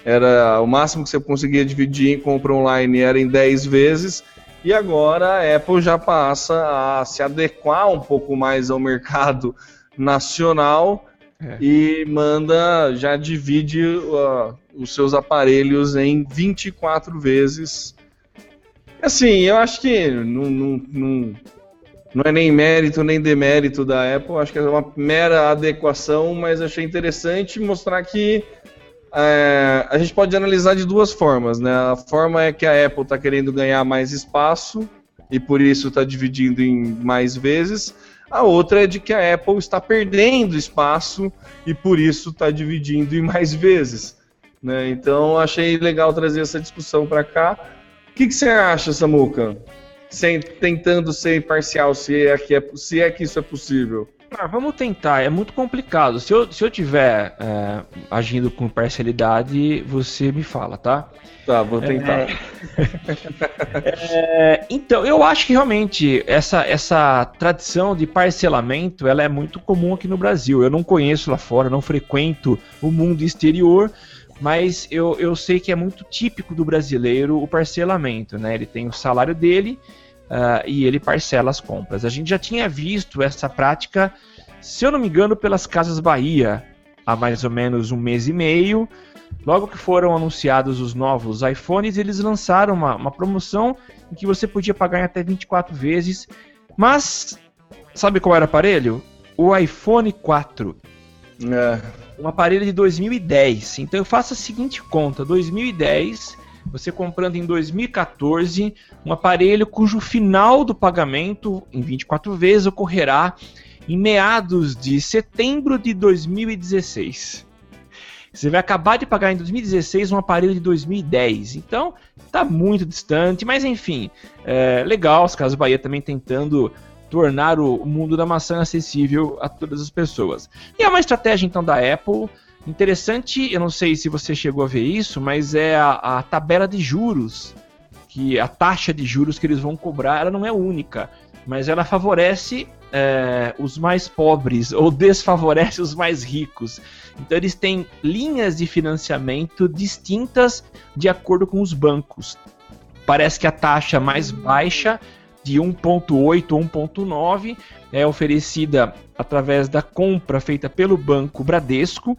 era o máximo que você conseguia dividir em compra online era em 10 vezes. E agora a Apple já passa a se adequar um pouco mais ao mercado nacional É. e manda, já divide uh, os seus aparelhos em 24 vezes. Assim, eu acho que não, não, não, não é nem mérito nem demérito da Apple, acho que é uma mera adequação, mas achei interessante mostrar que é, a gente pode analisar de duas formas, né? A forma é que a Apple está querendo ganhar mais espaço e por isso está dividindo em mais vezes. A outra é de que a Apple está perdendo espaço e por isso está dividindo em mais vezes. Né? Então achei legal trazer essa discussão para cá. O que, que você acha, Samuca? Sem, tentando ser imparcial, se é, que é, se é que isso é possível. Ah, vamos tentar, é muito complicado. Se eu, se eu tiver é, agindo com parcialidade, você me fala, tá? Tá, vou tentar. É, então, eu acho que realmente essa, essa tradição de parcelamento ela é muito comum aqui no Brasil. Eu não conheço lá fora, não frequento o mundo exterior, mas eu, eu sei que é muito típico do brasileiro o parcelamento, né? Ele tem o salário dele ah, e ele parcela as compras. A gente já tinha visto essa prática, se eu não me engano, pelas Casas Bahia há mais ou menos um mês e meio. Logo que foram anunciados os novos iPhones, eles lançaram uma, uma promoção em que você podia pagar em até 24 vezes. Mas, sabe qual era o aparelho? O iPhone 4. É, Um aparelho de 2010. Então eu faço a seguinte conta: 2010, você comprando em 2014, um aparelho cujo final do pagamento em 24 vezes ocorrerá em meados de setembro de 2016. Você vai acabar de pagar em 2016 um aparelho de 2010. Então, tá muito distante, mas enfim, é legal. As Casas Bahia também tentando tornar o mundo da maçã acessível a todas as pessoas. E é uma estratégia então da Apple interessante. Eu não sei se você chegou a ver isso, mas é a, a tabela de juros que a taxa de juros que eles vão cobrar ela não é única, mas ela favorece é, os mais pobres ou desfavorece os mais ricos. Então eles têm linhas de financiamento distintas de acordo com os bancos. Parece que a taxa mais baixa de 1.8 ou 1.9 é oferecida através da compra feita pelo banco Bradesco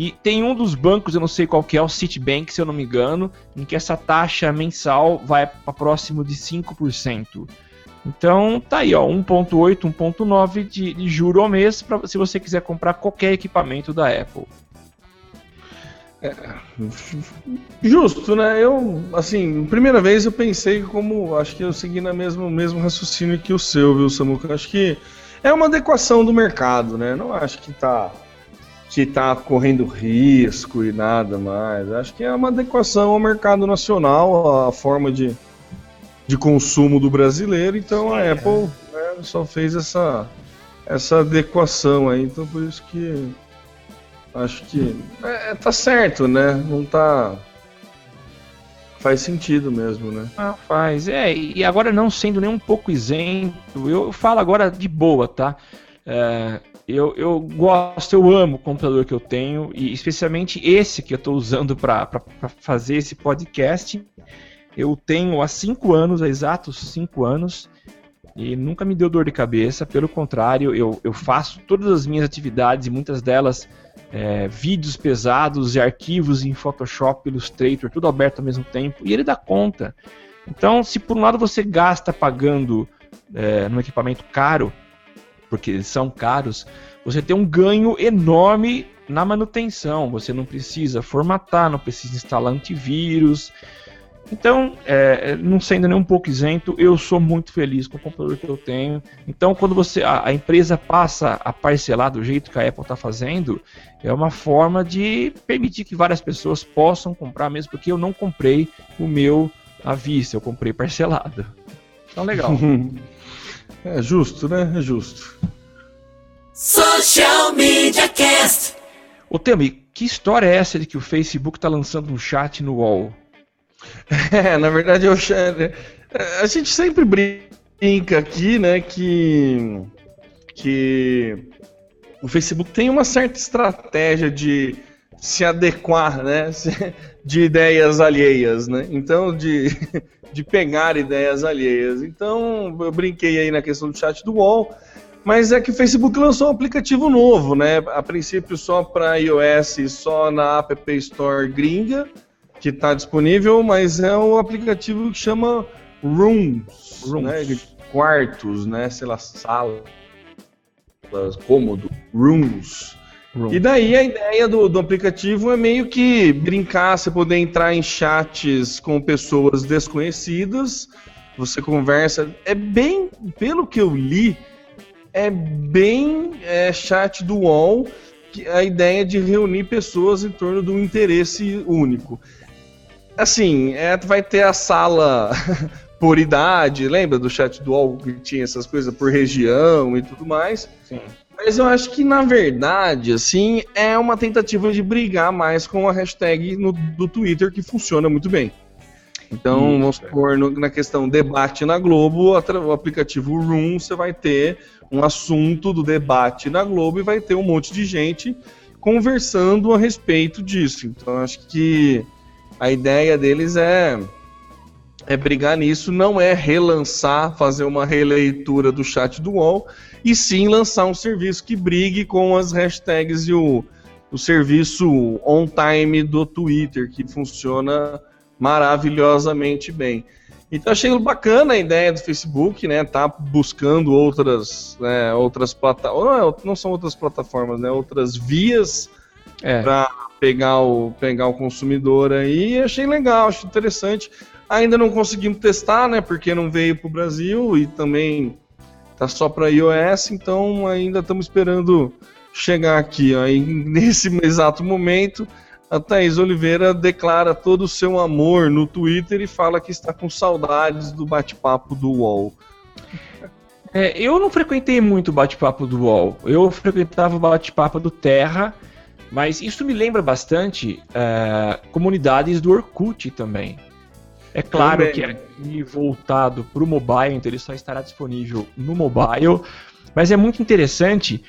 e tem um dos bancos, eu não sei qual que é, o Citibank, se eu não me engano, em que essa taxa mensal vai para próximo de 5%. Então tá aí, ó, 1.8, 1.9 de, de juro ao mês para se você quiser comprar qualquer equipamento da Apple. Justo, né? Eu, assim, primeira vez eu pensei como. Acho que eu segui no mesmo, mesmo raciocínio que o seu, viu, Samuca? Acho que É uma adequação do mercado, né? Não acho que tá que tá correndo risco e nada mais. Acho que é uma adequação ao mercado nacional, à forma de, de consumo do brasileiro. Então a Apple né, só fez essa, essa adequação aí. Então por isso que acho que é, tá certo, né? Não tá Faz sentido mesmo, né? Ah, faz. É, e agora não sendo nem um pouco isento, eu falo agora de boa, tá? É, eu, eu gosto, eu amo o computador que eu tenho, e especialmente esse que eu estou usando para fazer esse podcast. Eu tenho há cinco anos, há exatos cinco anos, e nunca me deu dor de cabeça, pelo contrário, eu, eu faço todas as minhas atividades e muitas delas é, vídeos pesados e arquivos em Photoshop, Illustrator, tudo aberto ao mesmo tempo, e ele dá conta. Então, se por um lado você gasta pagando é, num equipamento caro, porque eles são caros, você tem um ganho enorme na manutenção. Você não precisa formatar, não precisa instalar antivírus, então, é, não sendo nem um pouco isento, eu sou muito feliz com o computador que eu tenho. Então, quando você a, a empresa passa a parcelar do jeito que a Apple está fazendo, é uma forma de permitir que várias pessoas possam comprar, mesmo porque eu não comprei o meu à vista, eu comprei parcelado. Então, legal. é justo, né? É justo. Social Media Cast. Ô, Temi, que história é essa de que o Facebook está lançando um chat no UOL? É, na verdade, eu, a gente sempre brinca aqui, né, que, que o Facebook tem uma certa estratégia de se adequar, né, de ideias alheias, né? Então, de, de pegar ideias alheias. Então, eu brinquei aí na questão do chat do UOL, mas é que o Facebook lançou um aplicativo novo, né? A princípio só para iOS, só na App Store gringa que está disponível, mas é um aplicativo que chama Rooms, Rooms. Né? quartos, né? Sei lá, salas, cômodo, Rooms. E daí a ideia do, do aplicativo é meio que brincar, você poder entrar em chats com pessoas desconhecidas, você conversa. É bem, pelo que eu li, é bem é, chat do UOL, a ideia de reunir pessoas em torno de um interesse único assim, é, vai ter a sala por idade, lembra do chat do UOL que tinha essas coisas por região e tudo mais? Sim. Mas eu acho que, na verdade, assim, é uma tentativa de brigar mais com a hashtag no, do Twitter que funciona muito bem. Então, Isso, vamos supor, no, na questão debate na Globo, o aplicativo Room, você vai ter um assunto do debate na Globo e vai ter um monte de gente conversando a respeito disso. Então, acho que a ideia deles é é brigar nisso, não é relançar, fazer uma releitura do chat do UOL, e sim lançar um serviço que brigue com as hashtags e o, o serviço on-time do Twitter, que funciona maravilhosamente bem. Então achei bacana a ideia do Facebook, né? Tá buscando outras, né, outras plataformas, não, não, são outras plataformas, né? Outras vias é. para pegar o, pegar o consumidor aí. achei legal, achei interessante. Ainda não conseguimos testar, né? Porque não veio para o Brasil e também tá só para iOS, então ainda estamos esperando chegar aqui. Aí nesse exato momento, a Thaís Oliveira declara todo o seu amor no Twitter e fala que está com saudades do bate-papo do UOL. É, eu não frequentei muito o bate-papo do UOL. Eu frequentava o bate-papo do Terra mas isso me lembra bastante uh, comunidades do Orkut também. É claro também. que é voltado para o mobile, então ele só estará disponível no mobile. Mas é muito interessante.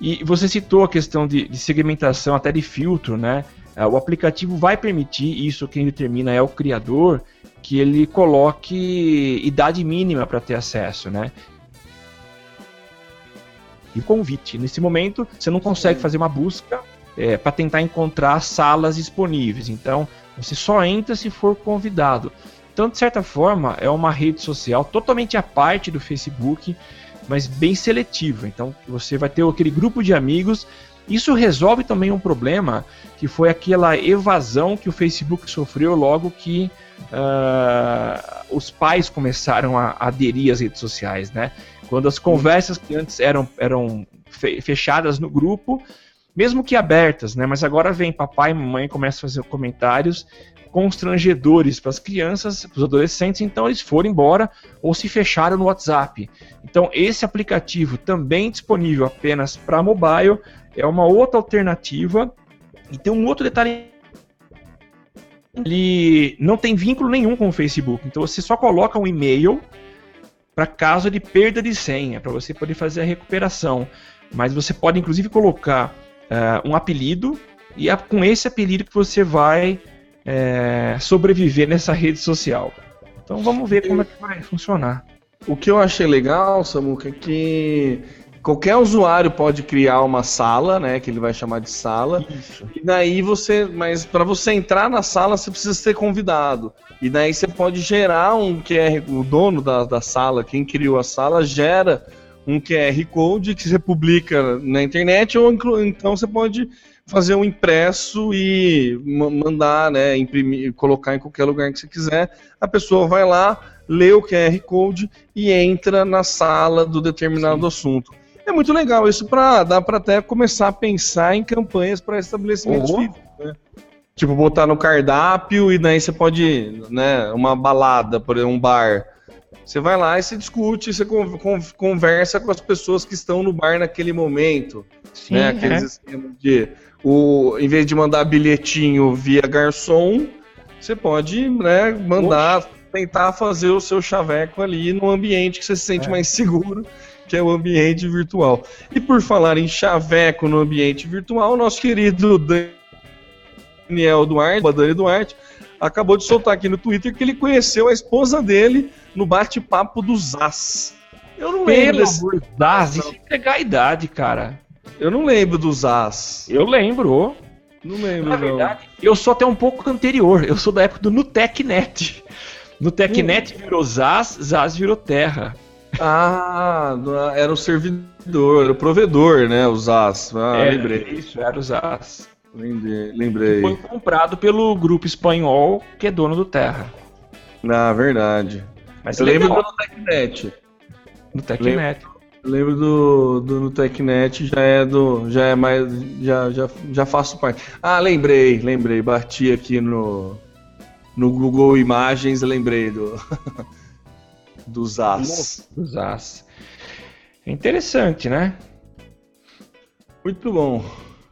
E você citou a questão de, de segmentação, até de filtro, né? Uh, o aplicativo vai permitir, isso quem determina é o criador, que ele coloque idade mínima para ter acesso, né? E convite. Nesse momento, você não consegue fazer uma busca é, para tentar encontrar salas disponíveis. Então, você só entra se for convidado. Então, de certa forma, é uma rede social totalmente à parte do Facebook, mas bem seletiva. Então, você vai ter aquele grupo de amigos. Isso resolve também um problema que foi aquela evasão que o Facebook sofreu logo que uh, os pais começaram a aderir às redes sociais, né? Quando as conversas que antes eram, eram fe- fechadas no grupo, mesmo que abertas, né? Mas agora vem papai e mamãe começam a fazer comentários constrangedores para as crianças, para os adolescentes, então eles foram embora ou se fecharam no WhatsApp. Então esse aplicativo também disponível apenas para mobile é uma outra alternativa e tem um outro detalhe ele não tem vínculo nenhum com o Facebook, então você só coloca um e-mail para caso de perda de senha, para você poder fazer a recuperação. Mas você pode inclusive colocar ah, um apelido e é com esse apelido que você vai é, sobreviver nessa rede social. Então vamos ver como é que vai funcionar. O que eu achei legal, Samuca, é que qualquer usuário pode criar uma sala, né? Que ele vai chamar de sala. E daí você. Mas para você entrar na sala, você precisa ser convidado. E daí você pode gerar um QR. O dono da, da sala, quem criou a sala, gera um QR Code que você publica na internet, ou então você pode fazer um impresso e ma- mandar, né? Imprimir, colocar em qualquer lugar que você quiser. A pessoa vai lá, lê o QR Code e entra na sala do determinado assunto. É muito legal isso para dá para até começar a pensar em campanhas para estabelecimentos físicos, né? Tipo botar no cardápio e daí você pode, né, uma balada, por exemplo, um bar. Você vai lá e se discute, você con- con- conversa com as pessoas que estão no bar naquele momento, Sim, né? é. Aqueles esquemas de o em vez de mandar bilhetinho via garçom, você pode, né, mandar tentar fazer o seu chaveco ali no ambiente que você se sente É. mais seguro, que é o ambiente virtual. E por falar em chaveco no ambiente virtual, nosso querido Daniel Duarte, o Dani Duarte, acabou de soltar aqui no Twitter que ele conheceu a esposa dele no bate-papo do Zaz. Eu não lembro Pelo desse, amor Deus, isso entregar a idade, cara. eu não lembro do Zaz. Eu lembro. Não lembro Na não. verdade, eu sou até um pouco anterior. Eu sou da época do Nutecnet. Nutecnet virou Zaz, Zaz virou Terra. Ah, era o servidor, era o provedor, né? O Zaz. Ah, Era lembrei. Isso, era o Zaz. Lembrei. lembrei. Foi comprado pelo grupo espanhol que é dono do Terra. Na verdade. Mas Eu lembro do Tecnet. Nutecnet. Eu lembro do, do no Tecnet, já é do. Já é mais. Já, já, já faço parte. Ah, lembrei, lembrei. Bati aqui no. No Google Imagens, lembrei do. do Zaz. Do Zaz. É interessante, né? Muito bom.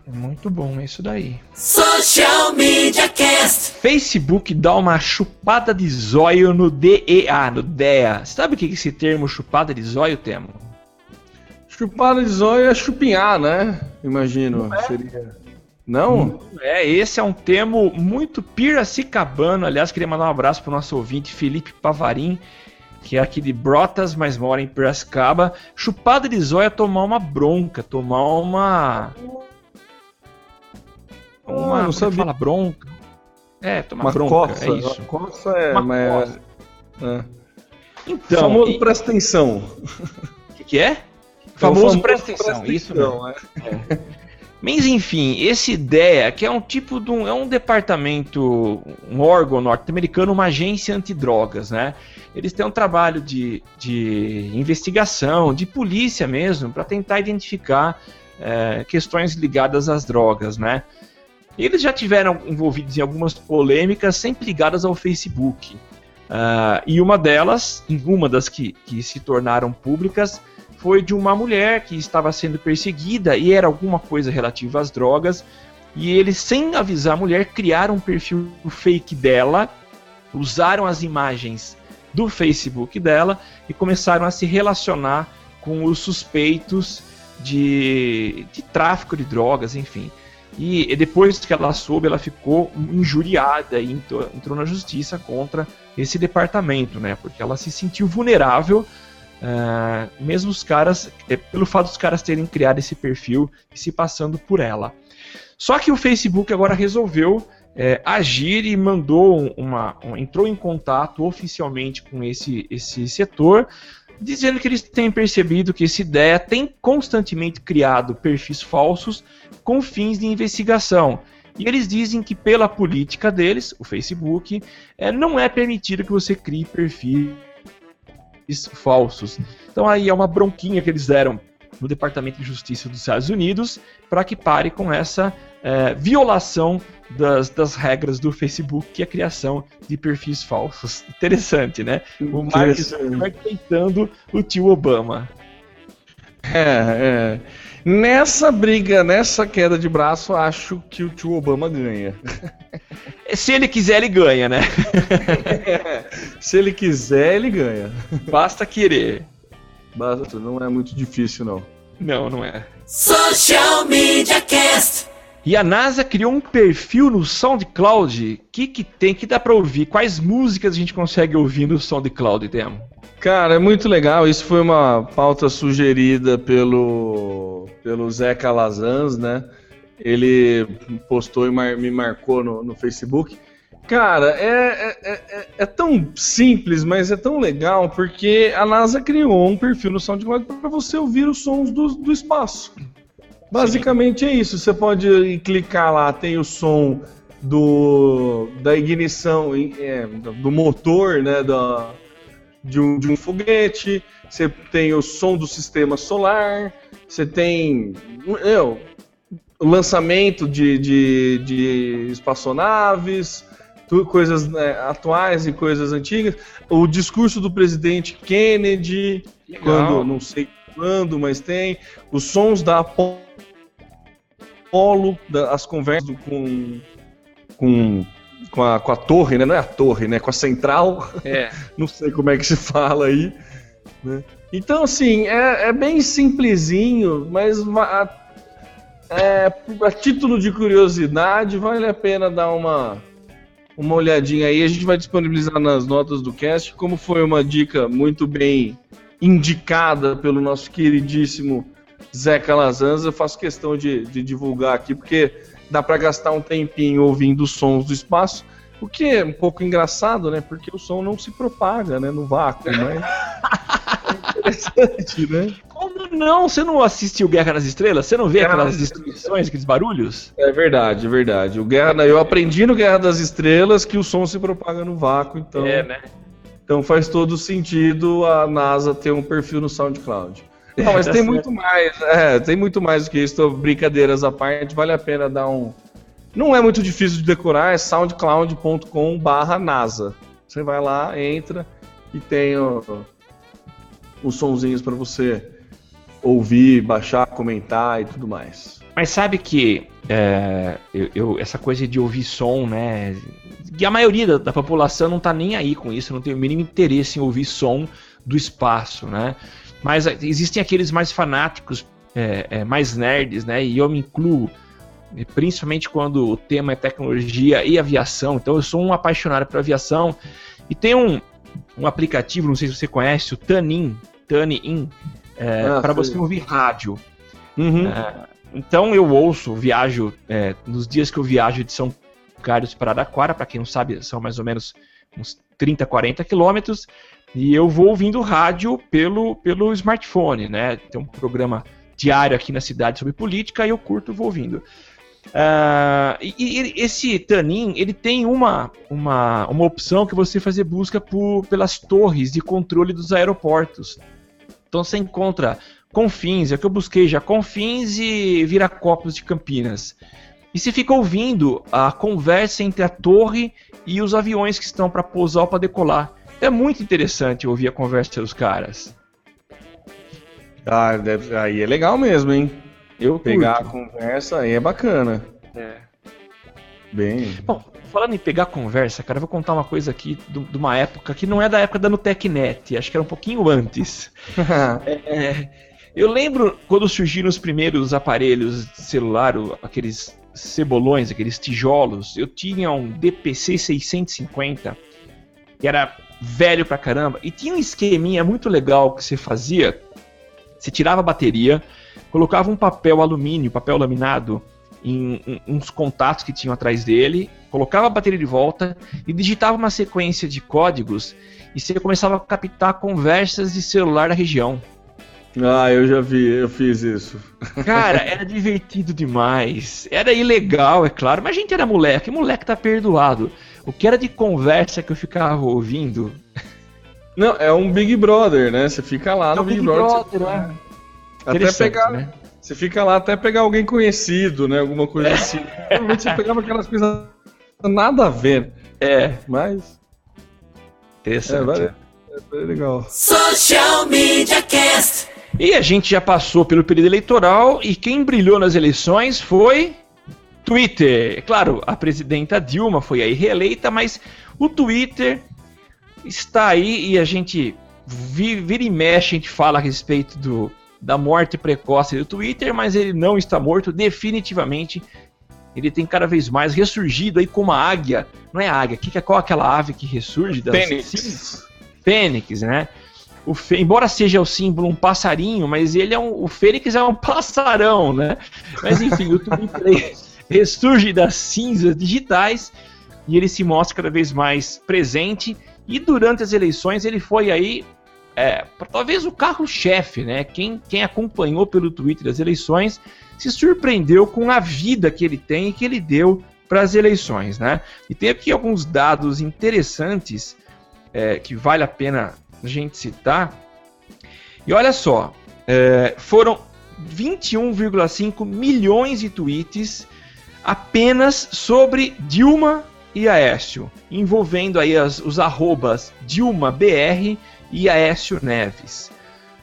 É muito bom isso daí. Social Media Cast. Facebook dá uma chupada de zóio no DEA, no DEA. Sabe o que é esse termo chupada de zóio, Temo? Chupada de zóio é chupinhar, né? Imagino. Seria. Não? É, esse é um termo muito piracicabano. Aliás, queria mandar um abraço pro nosso ouvinte Felipe Pavarim, que é aqui de Brotas, mas mora em Piracicaba. Chupada de zóio é tomar uma bronca, tomar uma. Ah, Uma. não como é sabia. fala bronca? É, tomar Uma bronca, coça. é isso. Uma coça é. Uma mas- coça. é. Então, famoso e- presta atenção. o que, que é? É o Famoso, presta atenção, isso mesmo. atenção, é. Mas enfim, esse ideia que é um tipo de um, é um departamento, um órgão norte-americano, uma agência antidrogas, né? Eles têm um trabalho de, de investigação, de polícia mesmo, para tentar identificar é, questões ligadas às drogas, né? Eles já tiveram envolvidos em algumas polêmicas sempre ligadas ao Facebook. Ah, e uma delas, uma das que, que se tornaram públicas, foi de uma mulher que estava sendo perseguida e era alguma coisa relativa às drogas. E eles, sem avisar a mulher, criaram um perfil fake dela, usaram as imagens do Facebook dela e começaram a se relacionar com os suspeitos de, de tráfico de drogas, enfim. E, depois que ela soube, ela ficou injuriada e entrou, na justiça contra esse departamento, né? Porque ela se sentiu vulnerável Uh, mesmo os caras, é, pelo fato dos caras terem criado esse perfil e se passando por ela. Só que o Facebook agora resolveu é, agir e mandou uma, um, entrou em contato oficialmente com esse, esse setor, dizendo que eles têm percebido que essa ideia tem constantemente criado perfis falsos com fins de investigação. E eles dizem que pela política deles, o Facebook, é, não é permitido que você crie perfis falsos. Então aí é uma bronquinha que eles deram no Departamento de Justiça dos Estados Unidos para que pare com essa é, violação das, das, regras do Facebook, que é a criação de perfis falsos. Interessante, né? O Mark Zuckerberg tentando o tio Obama. É, é. Nessa briga, nessa queda de braço, acho que o tio Obama ganha. Se ele quiser, ele ganha, né? Se ele quiser, ele ganha. Basta querer. Basta, não é muito difícil, não. Não, não é. Social Media Cast. E a NASA criou um perfil no SoundCloud. O que, que tem que dá pra ouvir? Quais músicas a gente consegue ouvir no SoundCloud, Demo? Cara, é muito legal. Isso foi uma pauta sugerida pelo, pelo Zé Calazans, né? Ele postou e mar, me marcou no, no Facebook. Cara, é, é, é, é, tão simples, mas é tão legal porque a NASA criou um perfil no SoundCloud para você ouvir os sons do, do espaço. Basicamente Sim. é isso. Você pode clicar lá, tem o som do da ignição, é, do motor, né, da, de, um, de um foguete. Você tem o som do sistema solar. Você tem eu, o lançamento de, de, de espaçonaves coisas né, atuais e coisas antigas. O discurso do presidente Kennedy, Legal. quando não sei quando, mas tem os sons da Apollo, da, as conversas com com com a, com a torre, né? Não é a torre, né? Com a central. É. não sei como é que se fala aí. Né? Então, assim, é, é bem simplesinho, mas a, é, a título de curiosidade, vale a pena dar uma uma olhadinha aí. A gente vai disponibilizar nas notas do cast, como foi uma dica muito bem indicada pelo nosso queridíssimo Zé Calazans. Eu faço questão de, de divulgar aqui, porque dá para gastar um tempinho ouvindo os sons do espaço. O que é um pouco engraçado, né? Porque o som não se propaga, né? No vácuo, mas é interessante, né? Não? Você não assistiu Guerra nas Estrelas? Você não vê aquelas destruições, aqueles barulhos? É verdade, é verdade. O Guerra, eu aprendi no Guerra das Estrelas que o som se propaga no vácuo, então. É, né? Então faz todo sentido a NASA ter um perfil no SoundCloud. Não, mas é, tem muito mais, é, tem muito mais do que isso. Brincadeiras à parte, vale a pena dar um. Não é muito difícil de decorar, é soundcloud.com/nasa. Você vai lá, entra e tem o, os sonzinhos para você ouvir, baixar, comentar e tudo mais. Mas sabe que é, eu, eu, essa coisa de ouvir som, né? E a maioria da, da, população não tá nem aí com isso, não tem o mínimo interesse em ouvir som do espaço, né? Mas existem aqueles mais fanáticos, é, é, mais nerds, né? E eu me incluo, principalmente quando o tema é tecnologia e aviação. Então eu sou um apaixonado por aviação. E tem um, um aplicativo, não sei se você conhece, o Tanin, Tanin, é, ah, para você ouvir rádio. Uhum. É, então eu ouço, viajo, é, nos dias que eu viajo de São Carlos para Araraquara, para quem não sabe, são mais ou menos uns 30, 40 quilômetros, e eu vou ouvindo rádio pelo, pelo smartphone, né? Tem um programa diário aqui na cidade sobre política e eu curto vou ouvindo. Uh, e, e, esse Tanin, ele tem uma, uma, uma opção que você fazer busca por, pelas torres de controle dos aeroportos. Então você encontra Confins, é o que eu busquei já, Confins e Viracopos de Campinas. E você fica ouvindo a conversa entre a torre e os aviões que estão para pousar ou para decolar. É muito interessante ouvir a conversa dos caras. Ah, deve, aí é legal mesmo, hein? Eu pegar curto. a conversa aí é bacana. É. Bem. Bom, falando em pegar conversa, cara, eu vou contar uma coisa aqui de uma época que não é da época da Nutecnet, acho que era um pouquinho antes. é, eu lembro quando surgiram os primeiros aparelhos de celular, aqueles cebolões, aqueles tijolos. Eu tinha um DPC 650, que era velho pra caramba, e tinha um esqueminha muito legal que você fazia. Você tirava a bateria, colocava um papel alumínio, papel laminado, em, em, uns contatos que tinham atrás dele, colocava a bateria de volta e digitava uma sequência de códigos e você começava a captar conversas de celular da região. Ah, eu já vi, eu fiz isso. Cara, era divertido demais. Era ilegal, é claro, mas a gente era moleque, moleque tá perdoado. O que era de conversa que eu ficava ouvindo Não, é um Big Brother, né? Você fica lá no É o Big, Big Brother. Brother, você- né? Até pegar. né? Você fica lá até pegar alguém conhecido, né? Alguma coisa assim. Normalmente você pegava aquelas coisas nada a ver. É, Mas. É, interessante. vai, é, é legal. Social Media Cast. E a gente já passou pelo período eleitoral e quem brilhou nas eleições foi Twitter. É Claro, a presidenta Dilma foi aí reeleita, mas o Twitter está aí e a gente vi- vira e mexe, a gente fala a respeito do, da morte precoce do Twitter, mas ele não está morto definitivamente. Ele tem cada vez mais ressurgido aí como a águia. Não é águia, que, é qual aquela ave que ressurge das Fênix. cinzas? Fênix, né? O fê- embora seja o símbolo um passarinho, mas ele é um, o Fênix é um passarão, né? Mas enfim, o Twitter ressurge das cinzas digitais e ele se mostra cada vez mais presente. E durante as eleições ele foi aí, é, talvez o carro-chefe, né? Quem, quem acompanhou pelo Twitter as eleições se surpreendeu com a vida que ele tem e que ele deu para as eleições, né? E tem aqui alguns dados interessantes é, que vale a pena a gente citar. E olha só, é, foram 21,5 milhões de tweets apenas sobre Dilma e Aécio, envolvendo aí as- os arrobas Dilma BR e Aécio Neves,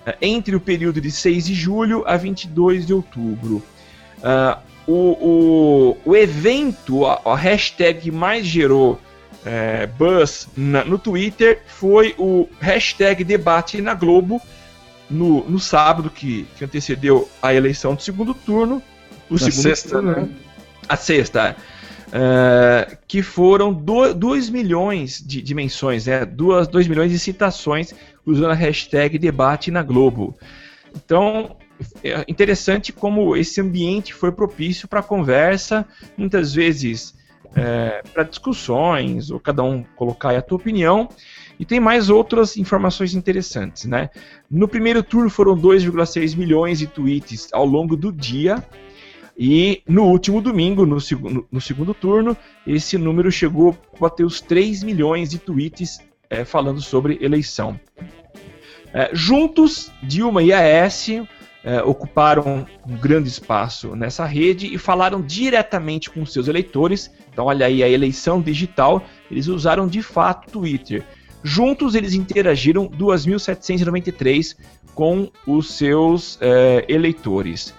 eh, entre o período de 6 de julho a 22 de outubro. Ah, o, o, o evento, a, a hashtag que mais gerou eh, buzz na- no Twitter foi o hashtag debate na Globo no, no sábado que, que antecedeu a eleição do segundo turno. O Na segundo sexta, turno, né? A sexta. É, que foram 2 milhões de, de menções, né? 2 milhões de citações usando a hashtag debate na Globo. Então, é interessante como esse ambiente foi propício para conversa, muitas vezes para discussões, ou cada um colocar a tua opinião. E tem mais outras informações interessantes, né? No primeiro turno foram 2,6 milhões de tweets ao longo do dia. E no último domingo, no, segundo, no segundo turno, esse número chegou a bater os 3 milhões de tweets é, falando sobre eleição. É, juntos, Dilma e Aécio é, ocuparam um grande espaço nessa rede e falaram diretamente com seus eleitores. Então, olha aí a eleição digital, eles usaram de fato Twitter. Juntos, eles interagiram 2.793 com os seus é, eleitores.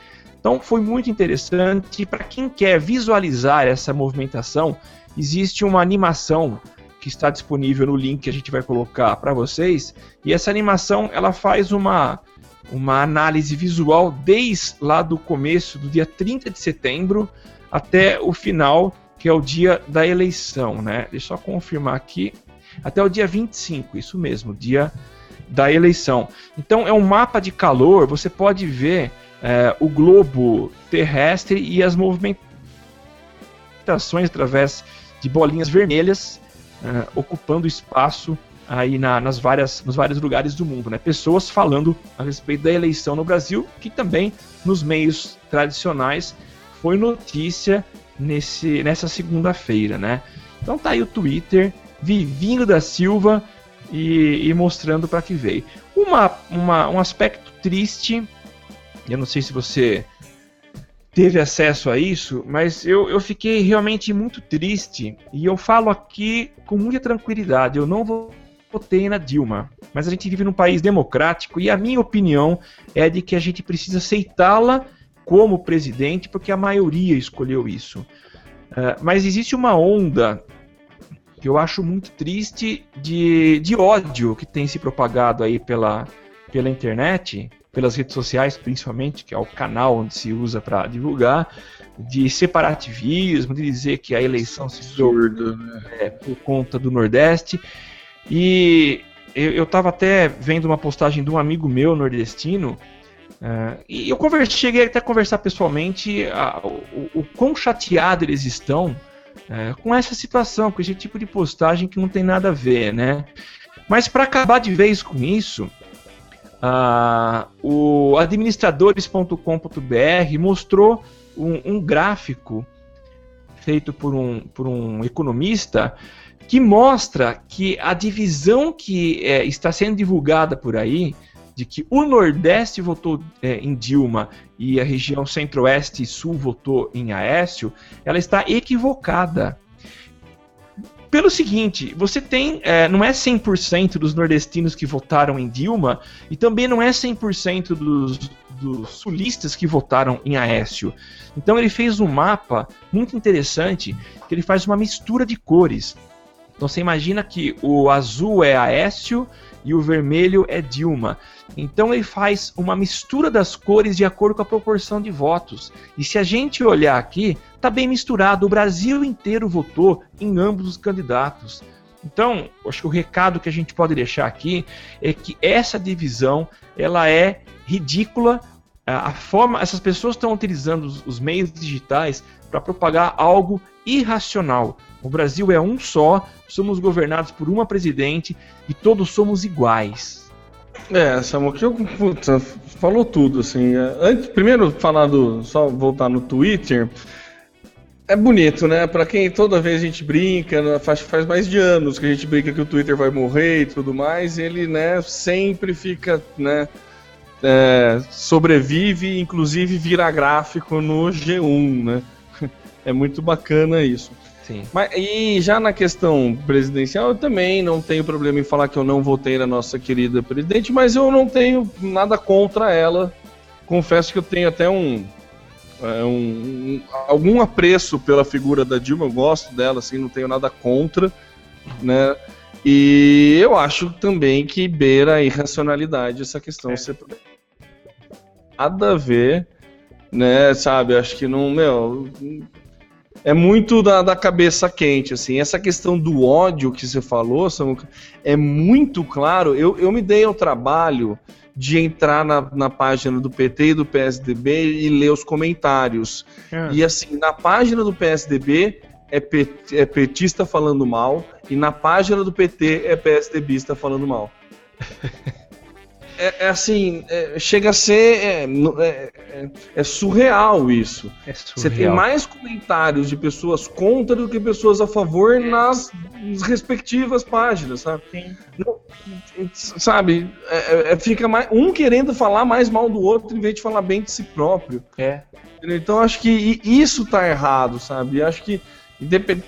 Então foi muito interessante. Para quem quer visualizar essa movimentação, existe uma animação que está disponível no link que a gente vai colocar para vocês. E essa animação ela faz uma, uma análise visual desde lá do começo, do dia 30 de setembro, até o final, que é o dia da eleição. Né? Deixa eu só confirmar aqui. Até o dia 25, isso mesmo, dia da eleição. Então é um mapa de calor, você pode ver é, o globo terrestre e as movimentações através de bolinhas vermelhas é, ocupando espaço aí na, nas várias, nos vários lugares do mundo, né? Pessoas falando a respeito da eleição no Brasil, que também nos meios tradicionais foi notícia nesse, nessa segunda-feira, né? Então tá aí o Twitter, Vivinho da Silva e, e mostrando para que veio. Uma, uma, um aspecto triste eu não sei se você teve acesso a isso, mas eu, eu fiquei realmente muito triste. E eu falo aqui com muita tranquilidade. Eu não votei na Dilma. Mas a gente vive num país democrático e a minha opinião é de que a gente precisa aceitá-la como presidente, porque a maioria escolheu isso. Uh, mas existe uma onda que eu acho muito triste de, de ódio que tem se propagado aí pela, pela internet pelas redes sociais, principalmente, que é o canal onde se usa para divulgar, de separativismo, de dizer que a eleição se deu né? é, por conta do Nordeste. E eu estava até vendo uma postagem de um amigo meu nordestino, uh, e eu conversei, cheguei até a conversar pessoalmente a, o, o quão chateado eles estão uh, com essa situação, com esse tipo de postagem que não tem nada a ver, né? Mas para acabar de vez com isso, Uh, o administradores.com.br mostrou um, um, gráfico feito por um, por um economista que mostra que a divisão que é, está sendo divulgada por aí, de que o Nordeste votou é, em Dilma e a região Centro-Oeste e Sul votou em Aécio, ela está equivocada. Pelo seguinte, você tem. É, não é 100% dos nordestinos que votaram em Dilma, e também não é 100% dos, dos sulistas que votaram em Aécio. Então ele fez um mapa muito interessante, que ele faz uma mistura de cores. Então você imagina que o azul é Aécio e o vermelho é Dilma. Então ele faz uma mistura das cores de acordo com a proporção de votos. E se a gente olhar aqui, tá bem misturado. O Brasil inteiro votou em ambos os candidatos. Então, acho que o recado que a gente pode deixar aqui é que essa divisão ela é ridícula. A forma, essas pessoas estão utilizando os, os meios digitais para propagar algo irracional. O Brasil é um só, somos governados por uma presidente e todos somos iguais. É, Samuel, que eu, falou tudo, assim. É, antes, primeiro, falar do. Só voltar no Twitter. É bonito, né? Pra quem toda vez a gente brinca, né? faz, faz mais de anos que a gente brinca que o Twitter vai morrer e tudo mais, ele, né, sempre fica, né, é, sobrevive, inclusive vira gráfico no G1, né? É muito bacana isso. Sim. Mas, e já na questão presidencial, eu também não tenho problema em falar que eu não votei na nossa querida presidente, mas eu não tenho nada contra ela. Confesso que eu tenho até um, é, um, um, algum apreço pela figura da Dilma, eu gosto dela, assim, não tenho nada contra, né? E eu acho também que beira a irracionalidade essa questão é. ser nada a ver, né? Sabe? Acho que não, meu, é muito da, da cabeça quente, assim. Essa questão do ódio que você falou, Samuca, é muito claro. Eu, eu me dei ao trabalho de entrar na, na página do PT e do PSDB e ler os comentários. É. E assim, na página do PSDB é, pet, é petista falando mal, e na página do PT é PSDBista falando mal. é, é, assim, é, chega a ser. É, é, é, é surreal isso. Surreal. Você tem mais comentários de pessoas contra do que pessoas a favor nas, nas respectivas páginas, sabe? Sim. Não, sabe, fica mais, um querendo falar mais mal do outro em vez de falar bem de si próprio. É. Então acho que isso tá errado, sabe? Acho que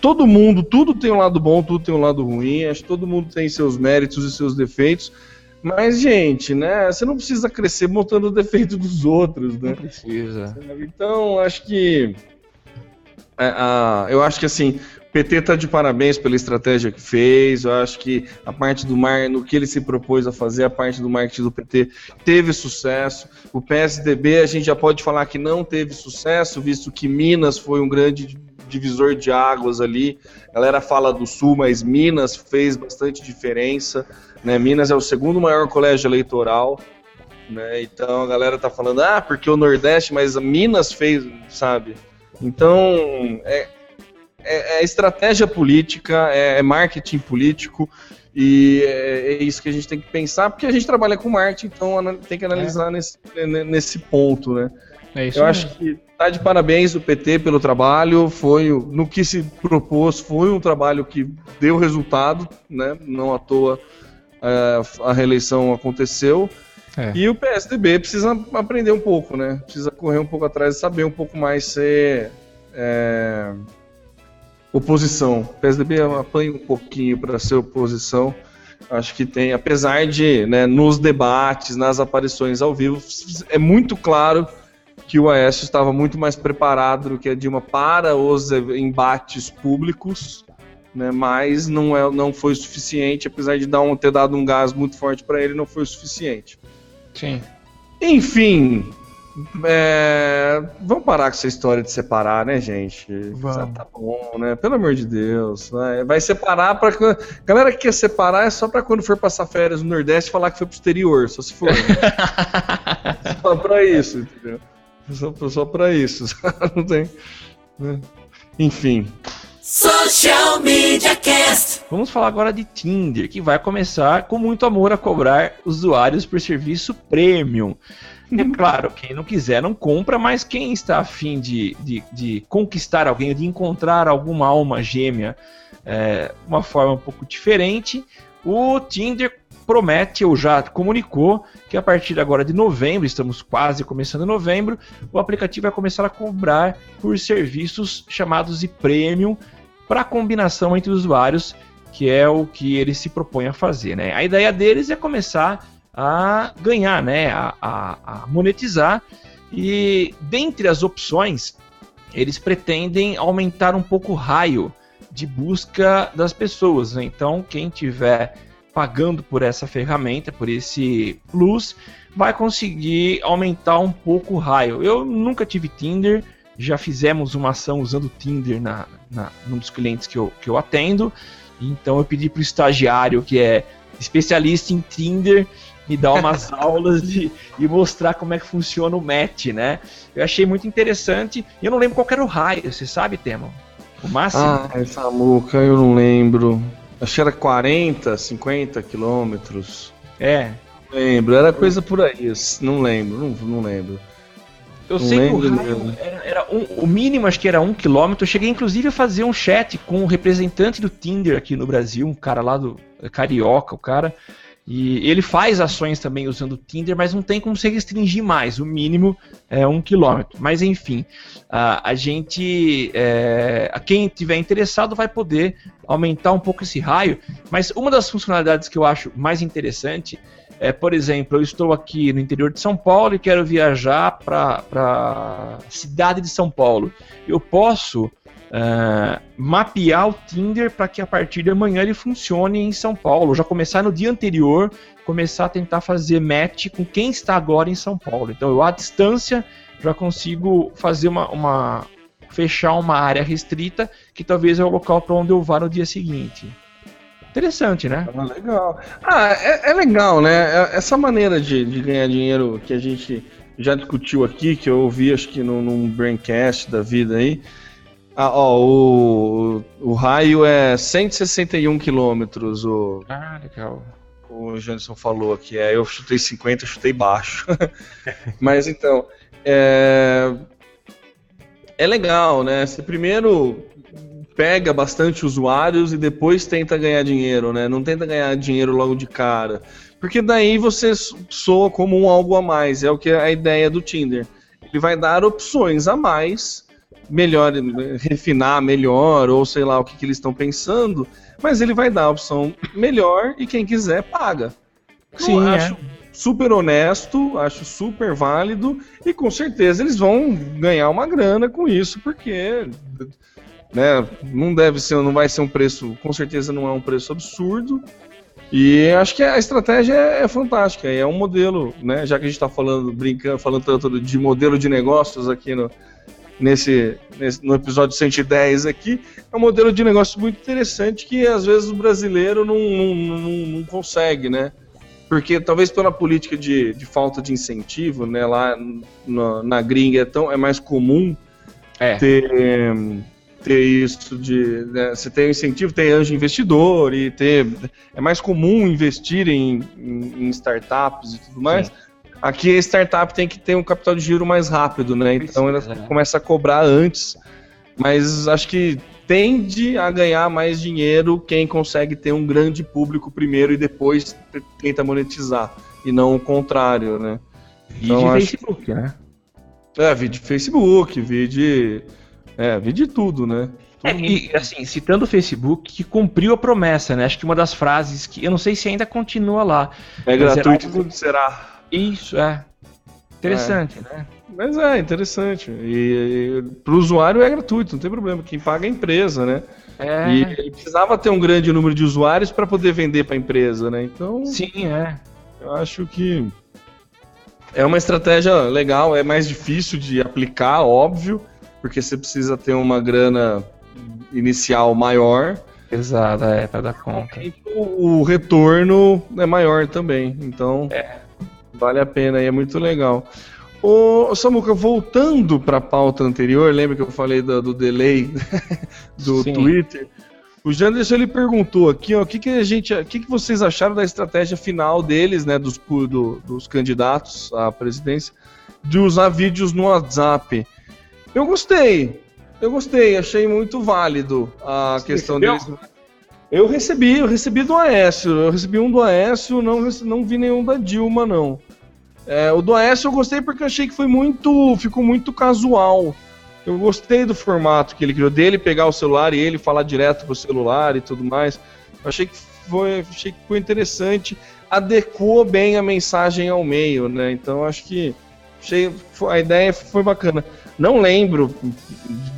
todo mundo, tudo tem um lado bom, tudo tem um lado ruim. Acho que todo mundo tem seus méritos e seus defeitos. Mas, gente, né? Você não precisa crescer montando o defeito dos outros, né? Não precisa. Então, acho que. É, a, eu acho que assim, o PT tá de parabéns pela estratégia que fez. Eu acho que a parte do mar, no que ele se propôs a fazer, a parte do marketing do PT teve sucesso. O PSDB a gente já pode falar que não teve sucesso, visto que Minas foi um grande divisor de águas ali. A galera fala do Sul, mas Minas fez bastante diferença. Né? Minas é o segundo maior colégio eleitoral. Né? Então a galera tá falando, ah, porque o Nordeste, mas Minas fez, sabe? Então é, é, é estratégia política, é, é, marketing político. E é, é, isso que a gente tem que pensar, porque a gente trabalha com marketing, então tem que analisar é. nesse, nesse ponto, né? É Eu mesmo. acho que tá de parabéns o PT pelo trabalho. Foi no que se propôs, foi um trabalho que deu resultado, né? Não à toa é, a reeleição aconteceu. É. E o PSDB precisa aprender um pouco, né? Precisa correr um pouco atrás e saber um pouco mais ser é, oposição. O PSDB apanha um pouquinho para ser oposição. Acho que tem, apesar de, né, nos debates, nas aparições ao vivo, é muito claro que o Aécio estava muito mais preparado do que a Dilma para os embates públicos, né, mas não, é, não foi suficiente, apesar de dar um, ter dado um gás muito forte para ele, não foi o suficiente. Sim. Enfim, é, vamos parar com essa história de separar, né, gente? Vamos. Tá bom, né? Pelo amor de Deus. Né? Vai separar para galera que quer separar é só para quando for passar férias no Nordeste falar que foi pro exterior, só se for. Né? só para isso, entendeu? Só, só para isso. Não tem. Né? Enfim. Social Media Cast. Vamos falar agora de Tinder, que vai começar com muito amor a cobrar usuários por serviço premium. É claro, quem não quiser não compra, mas quem está afim de, de, de conquistar alguém, de encontrar alguma alma gêmea, é, uma forma um pouco diferente, o Tinder promete ou já comunicou que a partir agora de novembro, estamos quase começando novembro, o aplicativo vai começar a cobrar por serviços chamados de premium para combinação entre usuários, que é o que ele se propõe a fazer. Né? A ideia deles é começar a ganhar, né? a, a, a monetizar, e dentre as opções, eles pretendem aumentar um pouco o raio de busca das pessoas. Né? Então, quem tiver pagando por essa ferramenta, por esse plus, vai conseguir aumentar um pouco o raio. Eu nunca tive Tinder, já fizemos uma ação usando Tinder na, na, num dos clientes que eu, que eu atendo, então eu pedi para o estagiário, que é especialista em Tinder, me dar umas aulas de, e mostrar como é que funciona o match, né? Eu achei muito interessante, e eu não lembro qual era o raio, você sabe, Temo? O máximo? Ah, essa muca, eu não lembro. Acho que era 40, 50 quilômetros. É, Não lembro, era coisa por aí. Não lembro, não, não lembro. Eu Não sei que o lembro raio era, era um, o mínimo acho que era um quilômetro. Eu cheguei inclusive a fazer um chat com o representante do Tinder aqui no Brasil, um cara lá do é carioca, o cara. E ele faz ações também usando o Tinder, mas não tem como se restringir mais. O mínimo é um quilômetro. Mas enfim, a, a gente, é, a quem tiver interessado vai poder aumentar um pouco esse raio. Mas uma das funcionalidades que eu acho mais interessante é, por exemplo, eu estou aqui no interior de São Paulo e quero viajar para a cidade de São Paulo. Eu posso ah, mapear o Tinder para que a partir de amanhã ele funcione em São Paulo. Já começar no dia anterior, começar a tentar fazer match com quem está agora em São Paulo. Então eu à distância já consigo fazer uma, uma fechar uma área restrita que talvez é o local para onde eu vá no dia seguinte. Interessante, né? Ah, legal. Ah, é, é legal, né? É- Essa maneira de, de ganhar dinheiro que a gente já discutiu aqui, que eu ouvi acho que num, num braincast da vida aí. Ah, ó, o, o raio é 161 quilômetros, o, Ah, legal. o Janderson falou aqui. É, eu chutei 50, eu chutei baixo. Mas então, é, é legal, né? Você primeiro pega bastante usuários e depois tenta ganhar dinheiro, né? Não tenta ganhar dinheiro logo de cara. Porque daí você soa como um algo a mais. É o que é a ideia do Tinder. Ele vai dar opções a mais, melhor, refinar melhor, ou sei lá o que, que eles estão pensando, mas ele vai dar a opção melhor e quem quiser paga. Sim, Eu é. acho super honesto, acho super válido e com certeza eles vão ganhar uma grana com isso, porque né, não deve ser, não vai ser um preço, com certeza não é um preço absurdo. E acho que a estratégia é, é fantástica, é um modelo, né? Já que a gente está falando, brincando, falando tanto de modelo de negócios aqui no, nesse, nesse- no episódio 110 aqui, é um modelo de negócio muito interessante que às vezes o brasileiro não, não, não, não consegue, né? Porque talvez pela política de, de falta de incentivo, né? Lá na, na gringa é, tão, é mais comum É. ter, ter isso de. né, você tem incentivo, tem anjo investidor e ter. É mais comum investir em, em, em startups e tudo mais. Aqui a startup tem que ter um capital de giro mais rápido, né? Então ela né? começa a cobrar antes. Mas acho que tende a ganhar mais dinheiro quem consegue ter um grande público primeiro e depois tenta monetizar. E não o contrário, né? Então, de acho- Facebook, né? É, vi de Facebook, vi de. É, vi de tudo, né? É, e assim, citando o Facebook, que cumpriu a promessa, né? Acho que uma das frases que. Eu não sei se ainda continua lá. É Mas gratuito, era tudo será. Isso, é. Interessante, né? Mas é interessante. E, e pro usuário é gratuito, não tem problema. Quem paga é a empresa, né? É. E ele precisava ter um grande número de usuários para poder vender para a empresa, né? Então, Sim, é. eu acho que é uma estratégia legal. É mais difícil de aplicar, óbvio, porque você precisa ter uma grana inicial maior. Exato, é, pra dar conta. E o, o retorno é maior também. Então, vale a pena e é muito legal. Ô, Samuca, voltando para a pauta anterior, lembra que eu falei do, do delay do Sim. Twitter? O Janderson ele perguntou aqui, ó, o que, que a gente, o que, que vocês acharam da estratégia final deles, né, dos, do- dos candidatos à presidência, de usar vídeos no WhatsApp? Eu gostei, eu gostei, achei muito válido a Você questão recebeu? deles. Eu recebi, eu recebi do Aécio, eu recebi um do Aécio, não, não vi nenhum da Dilma, não. É, o do Aécio eu gostei porque eu achei que foi muito. ficou muito casual. Eu gostei do formato que ele criou dele, pegar o celular e ele falar direto pro celular e tudo mais. Eu achei que foi, achei que foi interessante, adequou bem a mensagem ao meio, né? Então acho que achei, a ideia foi bacana. Não lembro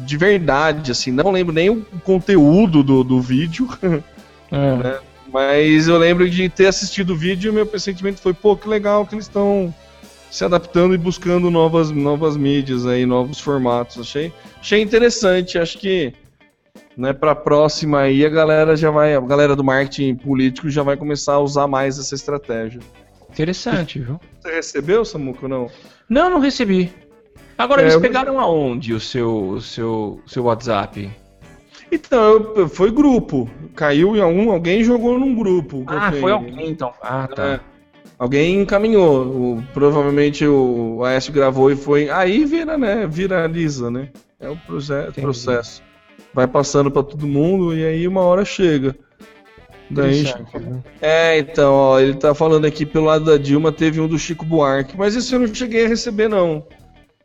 de verdade, assim, não lembro nem o conteúdo do, do vídeo, É. mas eu lembro de ter assistido o vídeo e meu pressentimento foi, pô, que legal que eles estão se adaptando e buscando novas, novas mídias aí, novos formatos. Achei, achei interessante, acho que né, para próxima aí a galera já vai, a galera do marketing político já vai começar a usar mais essa estratégia. Interessante, viu? Você recebeu, Samuco, ou não? Não, não recebi. Agora, É, eles eu- pegaram aonde o seu, o seu, seu WhatsApp? Então, eu- foi grupo. Caiu em algum, alguém jogou num grupo. Ah, foi alguém, então. Ah, tá. É. Alguém encaminhou. O- provavelmente o Aécio gravou e foi. Aí vira, né? Viraliza, né? É o proce- Entendi. processo. Vai passando pra todo mundo e aí uma hora chega. Daí, viu? é, então, ó, ele tá falando aqui pelo lado da Dilma, teve um do Chico Buarque, mas esse eu não cheguei a receber, não.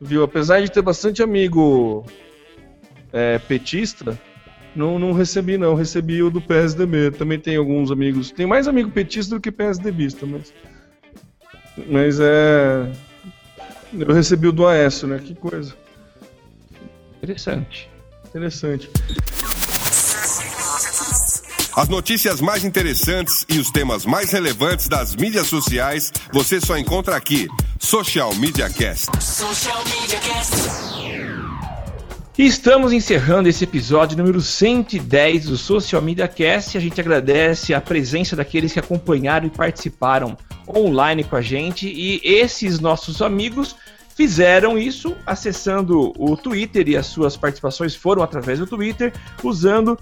Viu? Apesar de ter bastante amigo é, petista, não, não recebi, não. Recebi o do PSDB. Também tem alguns amigos. Tem mais amigo petista do que PSDBista, mas. Mas é. Eu recebi o do Aécio, né? Que coisa. Interessante. Interessante. As notícias mais interessantes e os temas mais relevantes das mídias sociais você só encontra aqui. Social Media Cast. Social Media Cast. Estamos encerrando esse episódio número 110 do Social Media Cast. A gente agradece a presença daqueles que acompanharam e participaram online com a gente. E esses nossos amigos fizeram isso acessando o Twitter e as suas participações foram através do Twitter, usando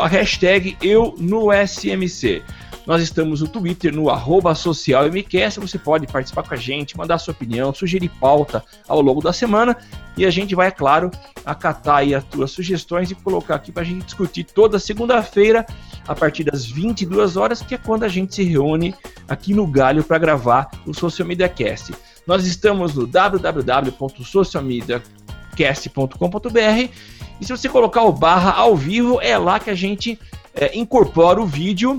a hashtag Eu no SMC. Nós estamos no Twitter, no arroba socialmcast. Você pode participar com a gente, mandar sua opinião, sugerir pauta ao longo da semana. E a gente vai, é claro, acatar aí as tuas sugestões e colocar aqui para a gente discutir toda segunda-feira, a partir das 22 horas, que é quando a gente se reúne aqui no Galho para gravar o Social Media Cast. Nós estamos no www.socialmediacast.com.br e se você colocar o barra ao vivo, é lá que a gente é, incorpora o vídeo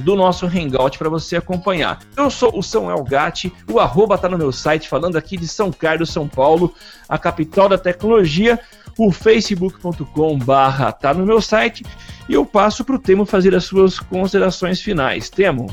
do nosso Hangout para você acompanhar. Eu sou o Samuel Gatti, o arroba tá no meu site, falando aqui de São Carlos, São Paulo, a capital da tecnologia, o facebook.com barra tá no meu site, e eu passo para o Temo fazer as suas considerações finais. Temo?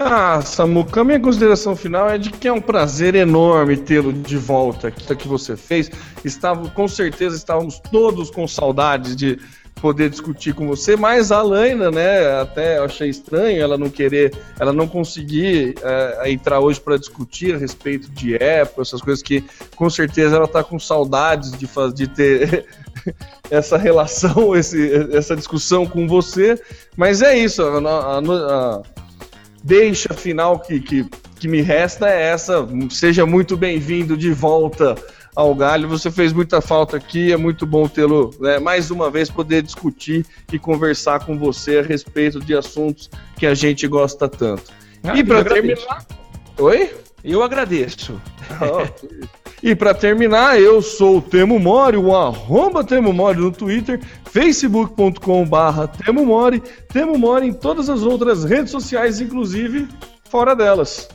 Ah, Samuca, minha consideração final é de que é um prazer enorme tê-lo de volta aqui que você fez. Estava, com certeza estávamos todos com saudades de poder discutir com você, mas a Laina, né, até achei estranho ela não querer, ela não conseguir é, entrar hoje para discutir a respeito de Apple, essas coisas que com certeza ela está com saudades de, faz, de ter essa relação, esse, essa discussão com você, mas é isso, a, a, a deixa final que, que, que me resta é essa. Seja muito bem-vindo de volta ao Galho. Você fez muita falta aqui, é muito bom tê-lo né, mais uma vez poder discutir e conversar com você a respeito de assuntos que a gente gosta tanto. Ah, e para terminar. Oi? Eu agradeço. E para terminar, eu sou o Temo Mori, o arroba Temo Mori no Twitter, facebook.com barra Temo Mori, Temo Mori em todas as outras redes sociais, inclusive fora delas.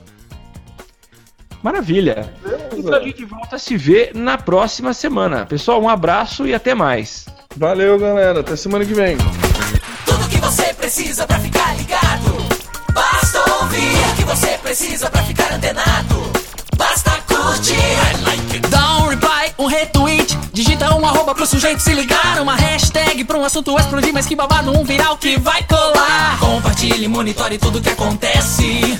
Maravilha. Então a gente volta a se ver na próxima semana. Pessoal, um abraço e até mais. Valeu, galera. Até semana que vem. Tudo que você precisa pra ficar ligado. Basta ouvir o que você precisa pra ficar antenado. Basta curtir. Dá um reply, um retweet, digita um arroba pro sujeito se ligar, uma hashtag pra um assunto explodir, mas que babado, um viral que vai colar. Compartilhe, monitore tudo que acontece.